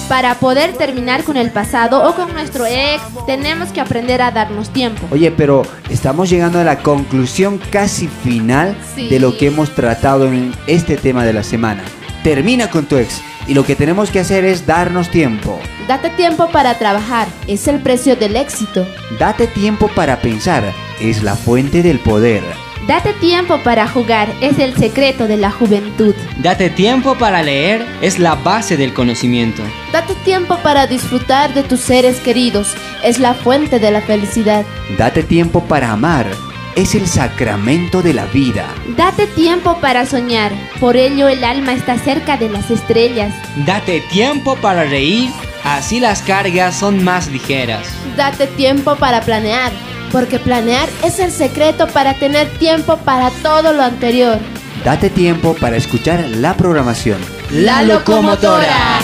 Para poder terminar con el pasado o con nuestro ex, tenemos que aprender a darnos tiempo.
Oye, pero estamos llegando a la conclusión casi final
Sí.
de lo que hemos tratado en este tema de la semana. Termina con tu ex y lo que tenemos que hacer es darnos tiempo.
Date tiempo para trabajar, es el precio del éxito.
Date tiempo para pensar, es la fuente del poder.
Date tiempo para jugar, es el secreto de la juventud.
Date tiempo para leer, es la base del conocimiento.
Date tiempo para disfrutar de tus seres queridos, es la fuente de la felicidad.
Date tiempo para amar, es el sacramento de la vida.
Date tiempo para soñar, por ello el alma está cerca de las estrellas.
Date tiempo para reír, así las cargas son más ligeras.
Date tiempo para planear, porque planear es el secreto para tener tiempo para todo lo anterior.
Date tiempo para escuchar la programación.
La locomotora.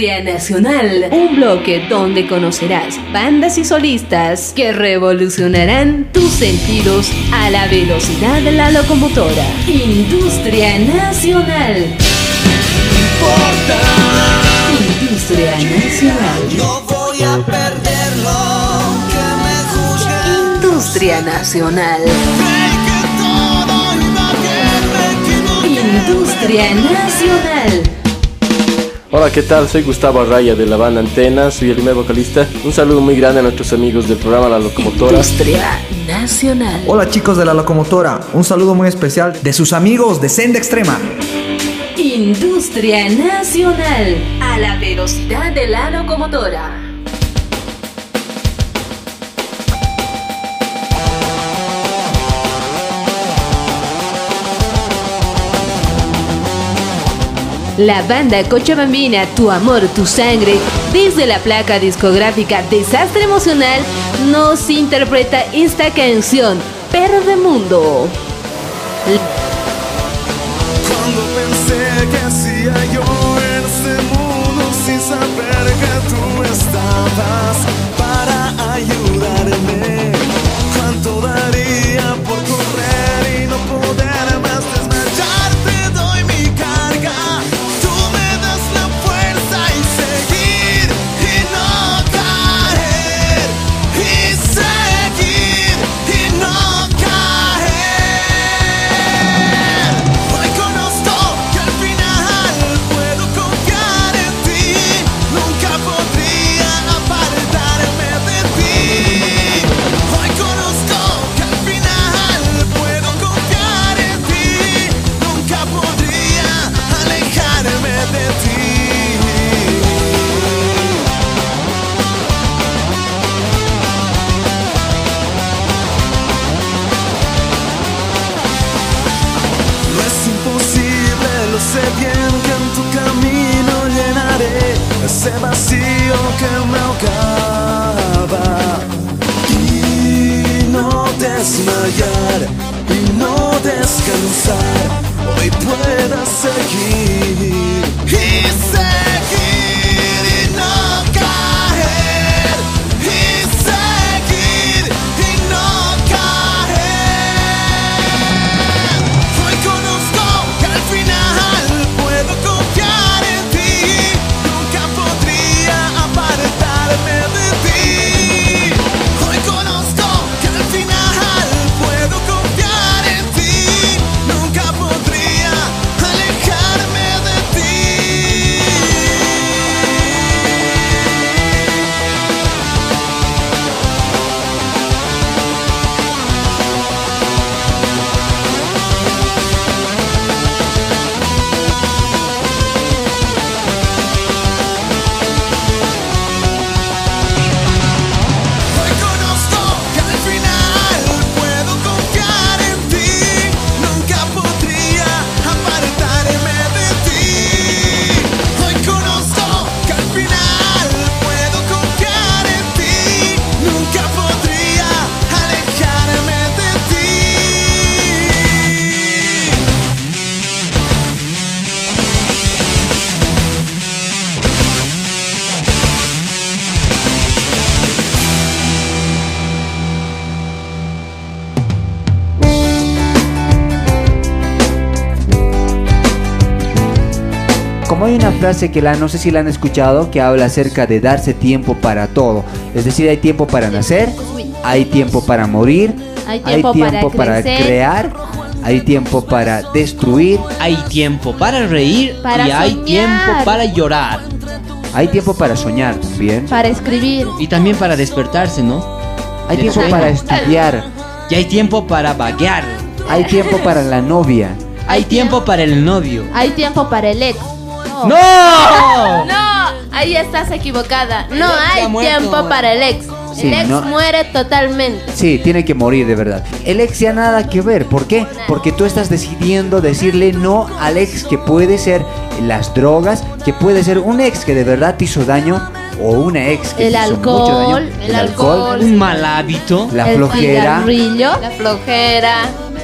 Industria Nacional, un bloque donde conocerás bandas y solistas que revolucionarán tus sentidos a la velocidad de la locomotora. Industria Nacional. Industria Nacional.
voy a perderlo, que me.
Industria Nacional. Industria Nacional.
Hola, ¿qué tal? Soy Gustavo Arraya de la banda Antena, soy el primer vocalista. Un saludo muy grande a nuestros amigos del programa La Locomotora.
Industria Nacional.
Hola chicos de la locomotora, un saludo muy especial de sus amigos de Senda Extrema.
Industria Nacional. A la velocidad de la locomotora. La banda Cochabambina, Tu Amor, Tu Sangre, desde la placa discográfica Desastre Emocional, nos interpreta esta canción, Perde Mundo.
Cuando pensé que hacía yo en este mundo sin saber que tú estabas
frase que la no sé si la han escuchado que habla acerca de darse tiempo para todo. Es decir, hay tiempo para nacer, hay tiempo para morir,
Hay tiempo para crecer.
crear, hay tiempo para destruir,
Hay tiempo para reír
Para
y hay
soñar.
tiempo para llorar.
hay tiempo para soñar también.
Para escribir.
Y también para despertarse, ¿no?
Hay
Del
tiempo
sueño.
para estudiar,
Y hay tiempo para vaguear.
hay tiempo para la novia.
Hay tiempo para el novio.
Hay tiempo para el ex.
¡No!
No, ahí estás equivocada. No hay
muerto.
tiempo para el ex.
Sí,
el ex
no.
muere totalmente.
Sí, tiene que morir de verdad. El ex ya nada que ver. ¿Por qué? Porque tú estás decidiendo decirle no al ex que puede ser las drogas, que puede ser un ex que de verdad te hizo daño o una ex que
El
te hizo mucho daño.
alcohol, el alcohol.
Un mal hábito.
la
el
flojera,
la flojera,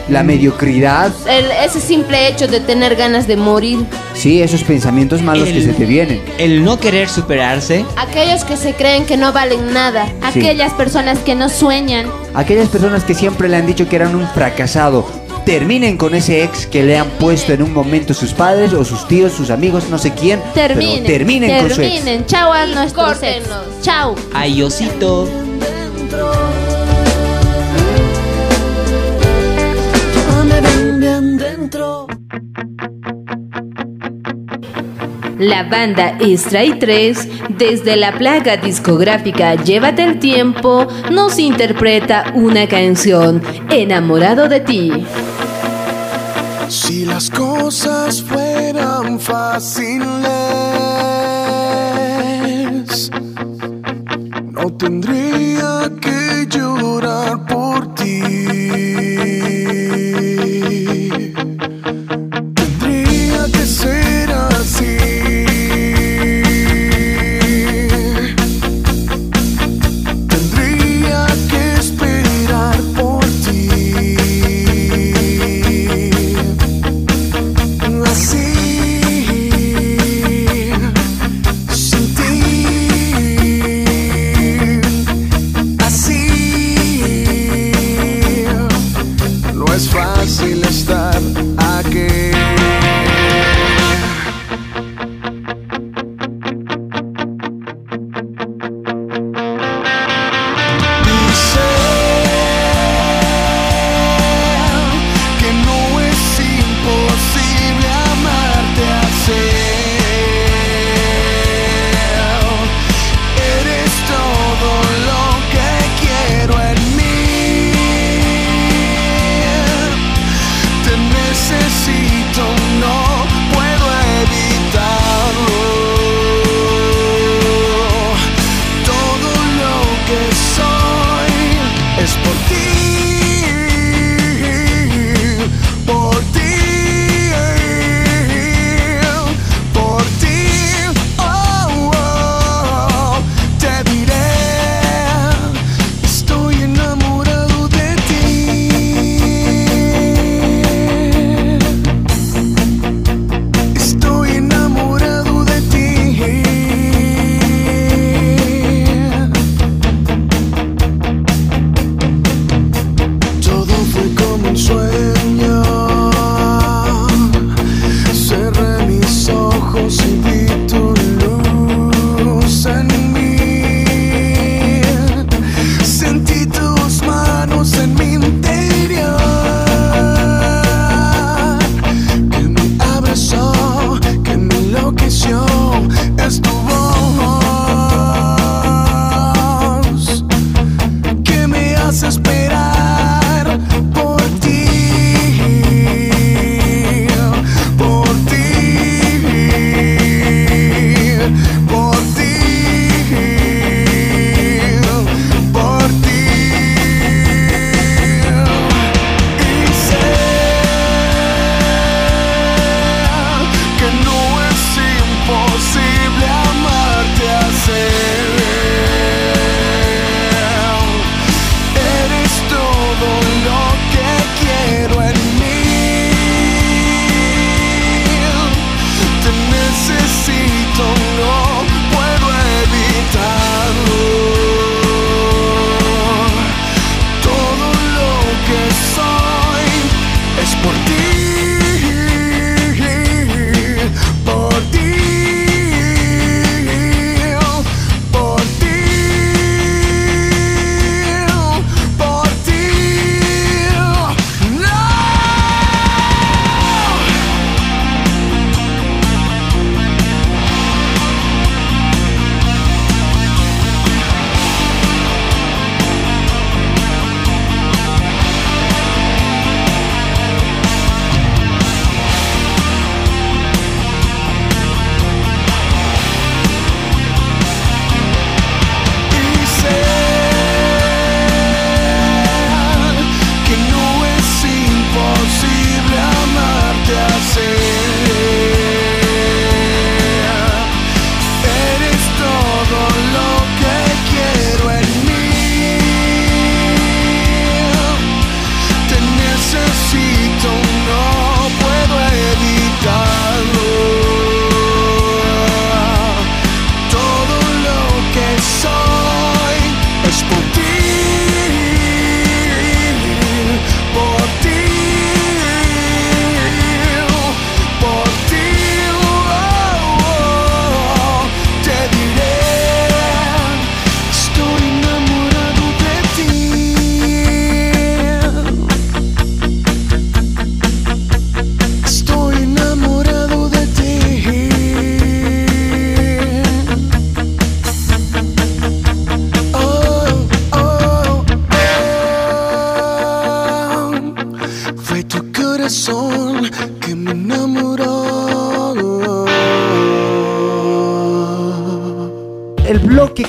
la mediocridad.
el- ese simple hecho de tener ganas de morir.
Sí, esos pensamientos malos que
El-
se te vienen.
El no querer superarse.
Aquellos que se creen que no valen nada.
Sí.
Aquellas personas que no sueñan.
Aquellas personas que siempre le han dicho que eran un fracasado. Terminen con ese ex que le han puesto en un momento sus padres o sus tíos, sus amigos, no sé quién. pero
Terminen.
terminen, con su ex.
terminen. Chao a nuestros ex. Chao.
Ay,
La banda Stray 3, desde la plaga discográfica Llévate el tiempo, nos interpreta una canción, Enamorado de ti.
Si las cosas fueran fáciles, no tendría que llorar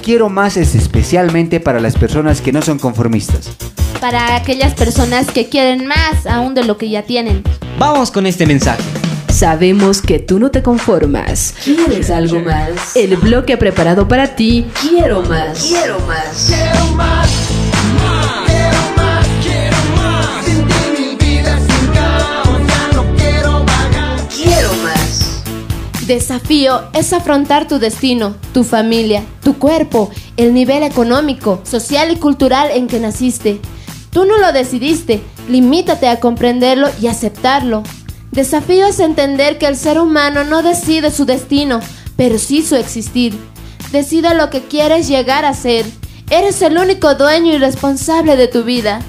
Quiero Más es especialmente para las personas que no son conformistas.
Para aquellas personas que quieren más aún de lo que ya tienen.
Vamos con este mensaje.
Sabemos que tú no te conformas. ¿Quieres algo más? El bloque ha preparado para ti. Quiero más.
Quiero más. Quiero más.
Desafío es afrontar tu destino, tu familia, tu cuerpo, el nivel económico, social y cultural en que naciste. Tú no lo decidiste, limítate a comprenderlo y aceptarlo. Desafío es entender que el ser humano no decide su destino, pero sí su existir. Decide lo que quieres llegar a ser. Eres el único dueño y responsable de tu vida.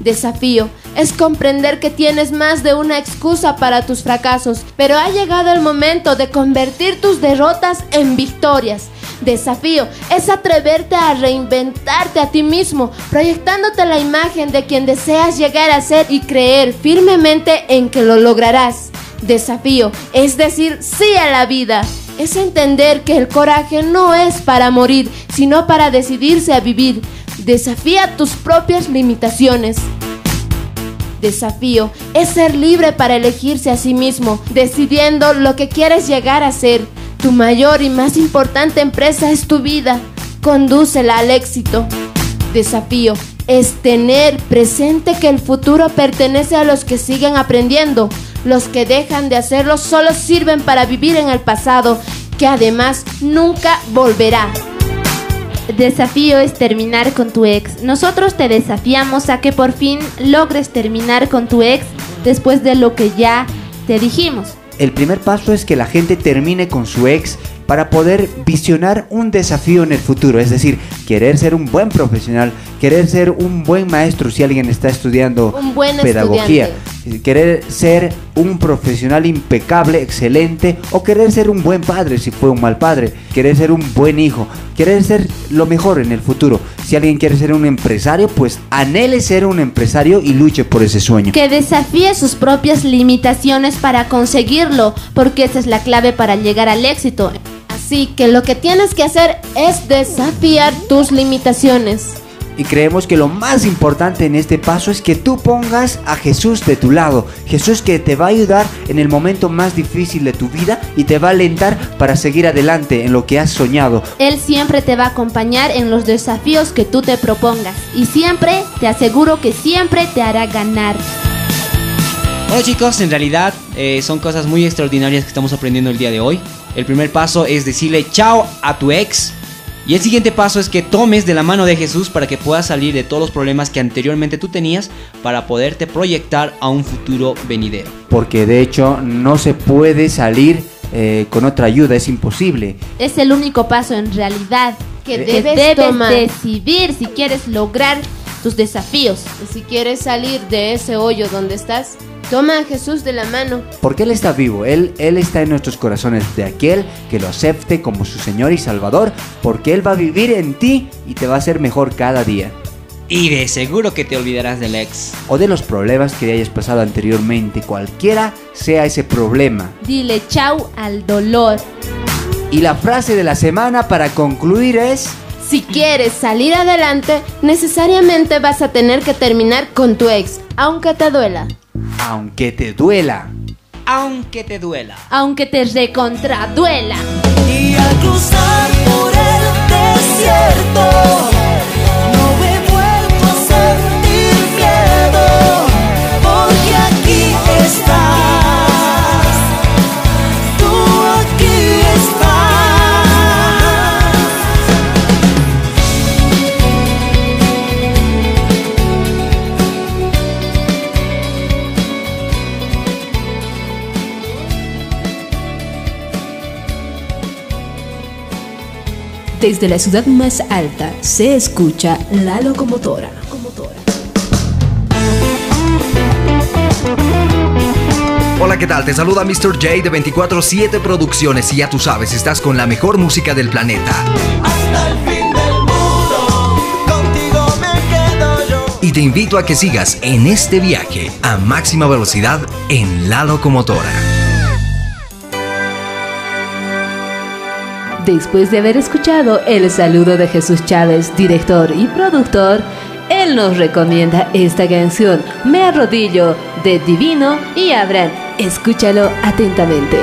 Desafío es comprender que tienes más de una excusa para tus fracasos, pero ha llegado el momento de convertir tus derrotas en victorias. Desafío es atreverte a reinventarte a ti mismo, proyectándote la imagen de quien deseas llegar a ser y creer firmemente en que lo lograrás. Desafío es decir sí a la vida. Es entender que el coraje no es para morir, sino para decidirse a vivir. Desafía tus propias limitaciones. Desafío es ser libre para elegirse a sí mismo, decidiendo lo que quieres llegar a ser. Tu mayor y más importante empresa es tu vida. Condúcela al éxito. Desafío es tener presente que el futuro pertenece a los que siguen aprendiendo. Los que dejan de hacerlo solo sirven para vivir en el pasado, que además nunca volverá.
Desafío es terminar con tu ex. Nosotros te desafiamos a que por fin logres terminar con tu ex después de lo que ya te dijimos.
El primer paso es que la gente termine con su ex para poder visionar un desafío en el futuro, es decir, querer ser un buen profesional, querer ser un buen maestro si alguien está estudiando
Un buen
pedagogía, querer ser un profesional impecable, excelente, o querer ser un buen padre si fue un mal padre, querer ser un buen hijo, querer ser lo mejor en el futuro. Si alguien quiere ser un empresario, pues anhele ser un empresario y luche por ese sueño.
Que desafíe sus propias limitaciones para conseguirlo, porque esa es la clave para llegar al éxito.
Así que lo que tienes que hacer es desafiar tus limitaciones.
Y creemos que lo más importante en este paso es que tú pongas a Jesús de tu lado. Jesús que te va a ayudar en el momento más difícil de tu vida y te va a alentar para seguir adelante en lo que has soñado.
Él siempre te va a acompañar en los desafíos que tú te propongas. Y siempre, te aseguro que siempre te hará ganar.
Bueno chicos, en realidad eh, son cosas muy extraordinarias que estamos aprendiendo el día de hoy. El primer paso es decirle chao a tu ex. Y el siguiente paso es que tomes de la mano de Jesús para que puedas salir de todos los problemas que anteriormente tú tenías para poderte proyectar a un futuro venidero.
Porque de hecho no se puede salir eh, con otra ayuda, es imposible.
Es el único paso en realidad
Que
que
debes
debes
tomar.
decidir si quieres lograr tus desafíos.
Y si quieres salir de ese hoyo donde estás, toma a Jesús de la mano.
Porque Él está vivo, Él, Él está en nuestros corazones de aquel que lo acepte como su Señor y Salvador, porque Él va a vivir en ti y te va a hacer mejor cada día.
Y de seguro que te olvidarás del ex.
O de los problemas que hayas pasado anteriormente, cualquiera sea ese problema.
Dile chau al dolor.
Y la frase de la semana para concluir es...
Si quieres salir adelante, necesariamente vas a tener que terminar con tu ex, aunque te duela.
Aunque te duela.
Aunque te duela.
Aunque te recontraduela.
Y al cruzar por el desierto, no
Desde la ciudad más alta se escucha la locomotora.
Hola, ¿qué tal? Te saluda Mr. J de 24-7 Producciones y ya tú sabes, estás con la mejor música del planeta.
Hasta el fin del mundo, contigo me quedo yo.
y te invito a que sigas en este viaje a máxima velocidad en la locomotora.
Después de haber escuchado el saludo de Jesús Chávez, director y productor, él nos recomienda esta canción, Me arrodillo, de Divino y Abraham. Escúchalo atentamente.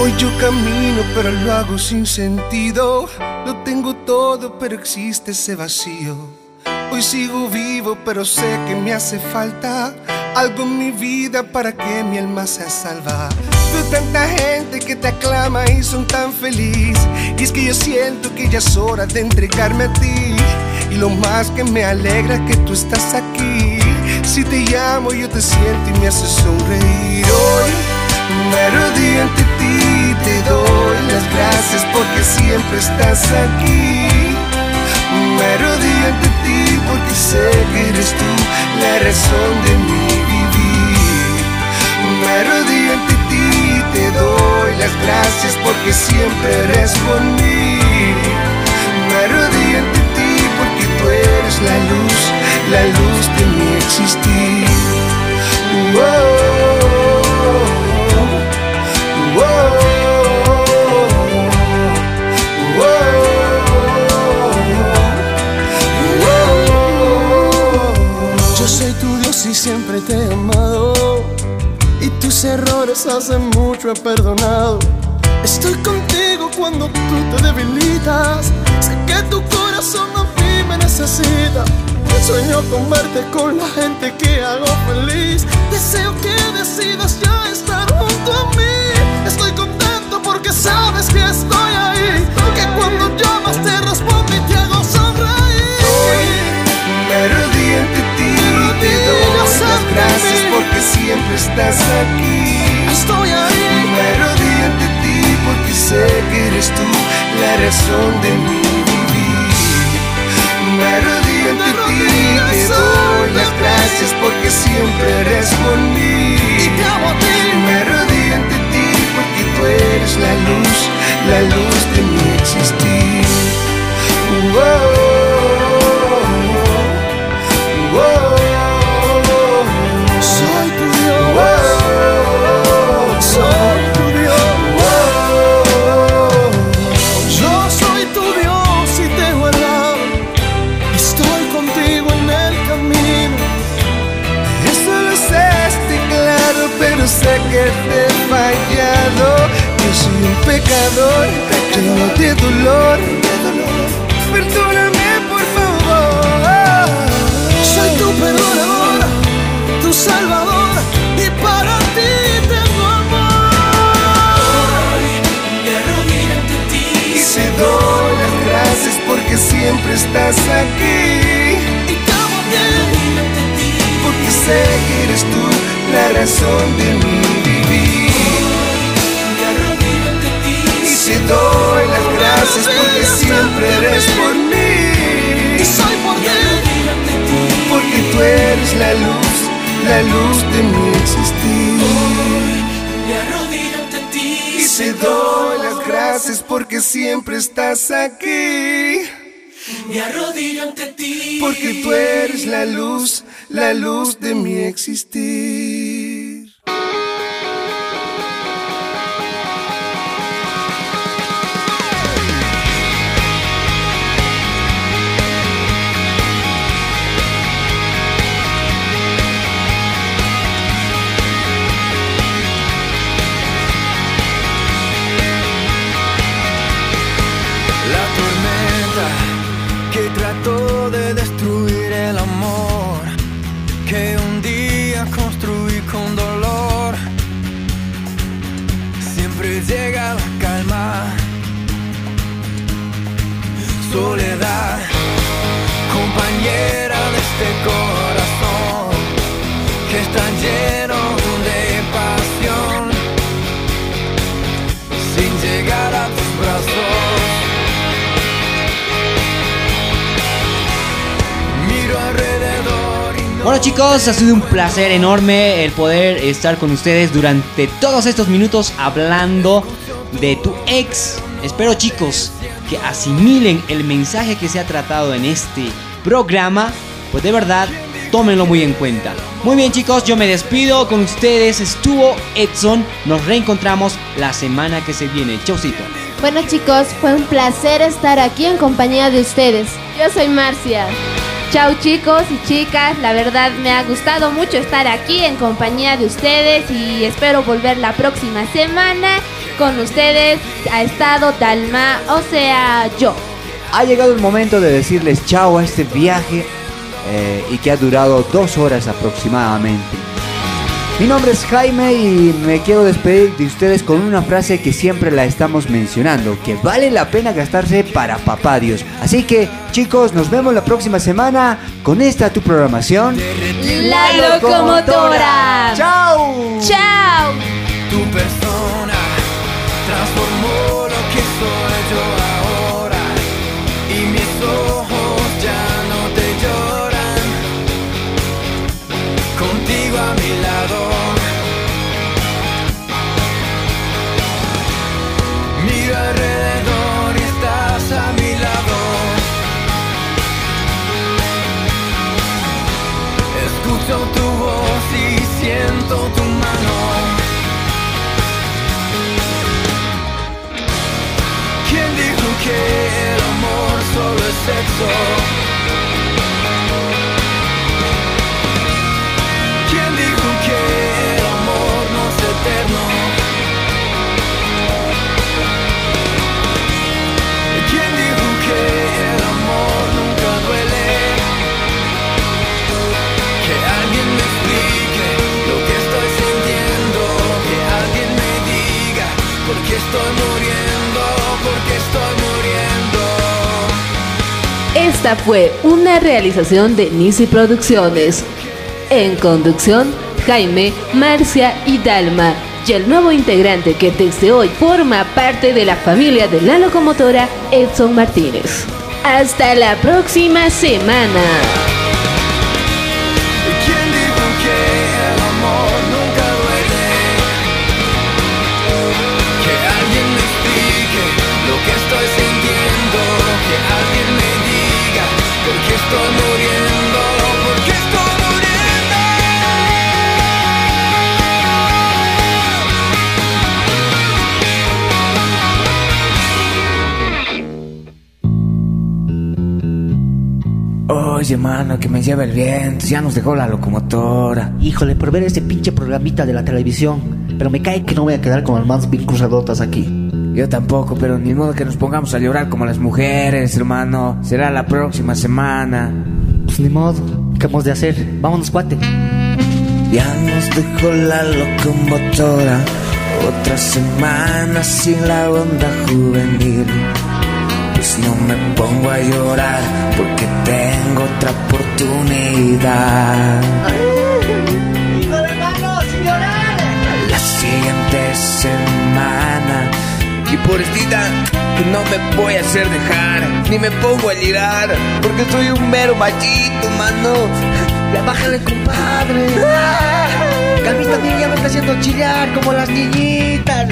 Hoy yo camino, pero lo hago sin sentido. Tengo todo, pero existe ese vacío. Hoy sigo vivo, pero sé que me hace falta algo en mi vida para que mi alma sea salva. Veo tanta gente que te aclama y son tan feliz. Y es que yo siento que ya es hora de entregarme a ti. Y lo más que me alegra es que tú estás aquí. Si te llamo, yo te siento y me haces sonreír hoy. Me arrodillo ante ti, te doy las gracias porque siempre estás aquí. Me arrodillo ante ti porque sé que eres tú la razón de mi vivir. Me arrodillo ante ti, te doy las gracias porque siempre eres por mí. Me arrodillo ante ti porque tú eres la luz, la luz de mi existir. Whoa. Yo y siempre te he amado. Y tus errores hace mucho he perdonado. Estoy contigo cuando tú te debilitas. Sé que tu corazón a mí me necesita. Sueño con verte con la gente que hago estás aquí. Estoy ahí. Me arrodillo ante ti porque sé que eres tú la razón de mi vivir. Me arrodillo ante ti, te doy las gracias porque siempre eres por mí. Me arrodillo ante ti porque tú eres la luz, la luz de mi existir. Whoa. Fallado. Yo soy un pecador, lleno de dolor. Perdóname, por favor. Soy tu perdonador, tu salvador, y para ti tengo amor. Me arrodillo ante ti y te doy las gracias porque siempre estás aquí. Y amo bien porque sé que eres tú la razón de mi doy las gracias porque siempre eres por mí. Y soy por ti porque tú eres la luz, la luz de mi existir. Me arrodillo ante ti y te doy las gracias porque siempre estás aquí. Me arrodillo ante ti porque tú eres la luz, la luz de mi existir.
Ha sido un placer enorme el poder estar con ustedes durante todos estos minutos hablando de tu ex. Espero chicos que asimilen el mensaje que se ha tratado en este programa, pues de verdad tómenlo muy en cuenta. Muy bien chicos, yo me despido con ustedes, estuvo Edson, nos reencontramos la semana que se viene. Chaucito.
Bueno chicos, fue un placer estar aquí en compañía de ustedes. Yo soy Marcia. Chao chicos y chicas, la verdad me ha gustado mucho estar aquí en compañía de ustedes y espero volver la próxima semana con ustedes. Ha estado Dalma, o sea, yo.
Ha llegado el momento de decirles chao a este viaje eh, y que ha durado dos horas aproximadamente. Mi nombre es Jaime y me quiero despedir de ustedes con una frase que siempre la estamos mencionando, que vale la pena gastarse para papá Dios. Así que chicos, nos vemos la próxima semana con esta tu programación.
La locomotora.
¡Chao!
¡Chao!
¿Quién dijo que el amor no es eterno? ¿Quién dijo que el amor nunca duele? Que alguien me explique lo que estoy sintiendo, que alguien me diga por qué estoy muriendo,
Esta fue una realización de Nisi Producciones. En conducción, Jaime, Marcia y Dalma. Y el nuevo integrante que desde hoy forma parte de la familia de la locomotora, Edson Martínez. Hasta la próxima semana.
Oye, mano, que me lleva el viento. Ya nos dejó la locomotora.
Híjole, por ver ese pinche programita de la televisión. Pero me cae que no voy a quedar con las manos bien cruzadotas aquí.
Yo tampoco, pero ni modo que nos pongamos a llorar como las mujeres, hermano. Será la próxima semana.
Pues ni modo. ¿Qué hemos de hacer? Vámonos, cuate.
Ya nos dejó la locomotora. Otra semana sin la onda juvenil. Pues no me pongo a llorar porque tengo otra oportunidad. La siguiente semana. Y por esta no me voy a hacer dejar, ni me pongo a llorar, porque soy un mero machito, mano.
Ya bájale, compadre. Que a mí también ya me está haciendo chillar como las niñitas.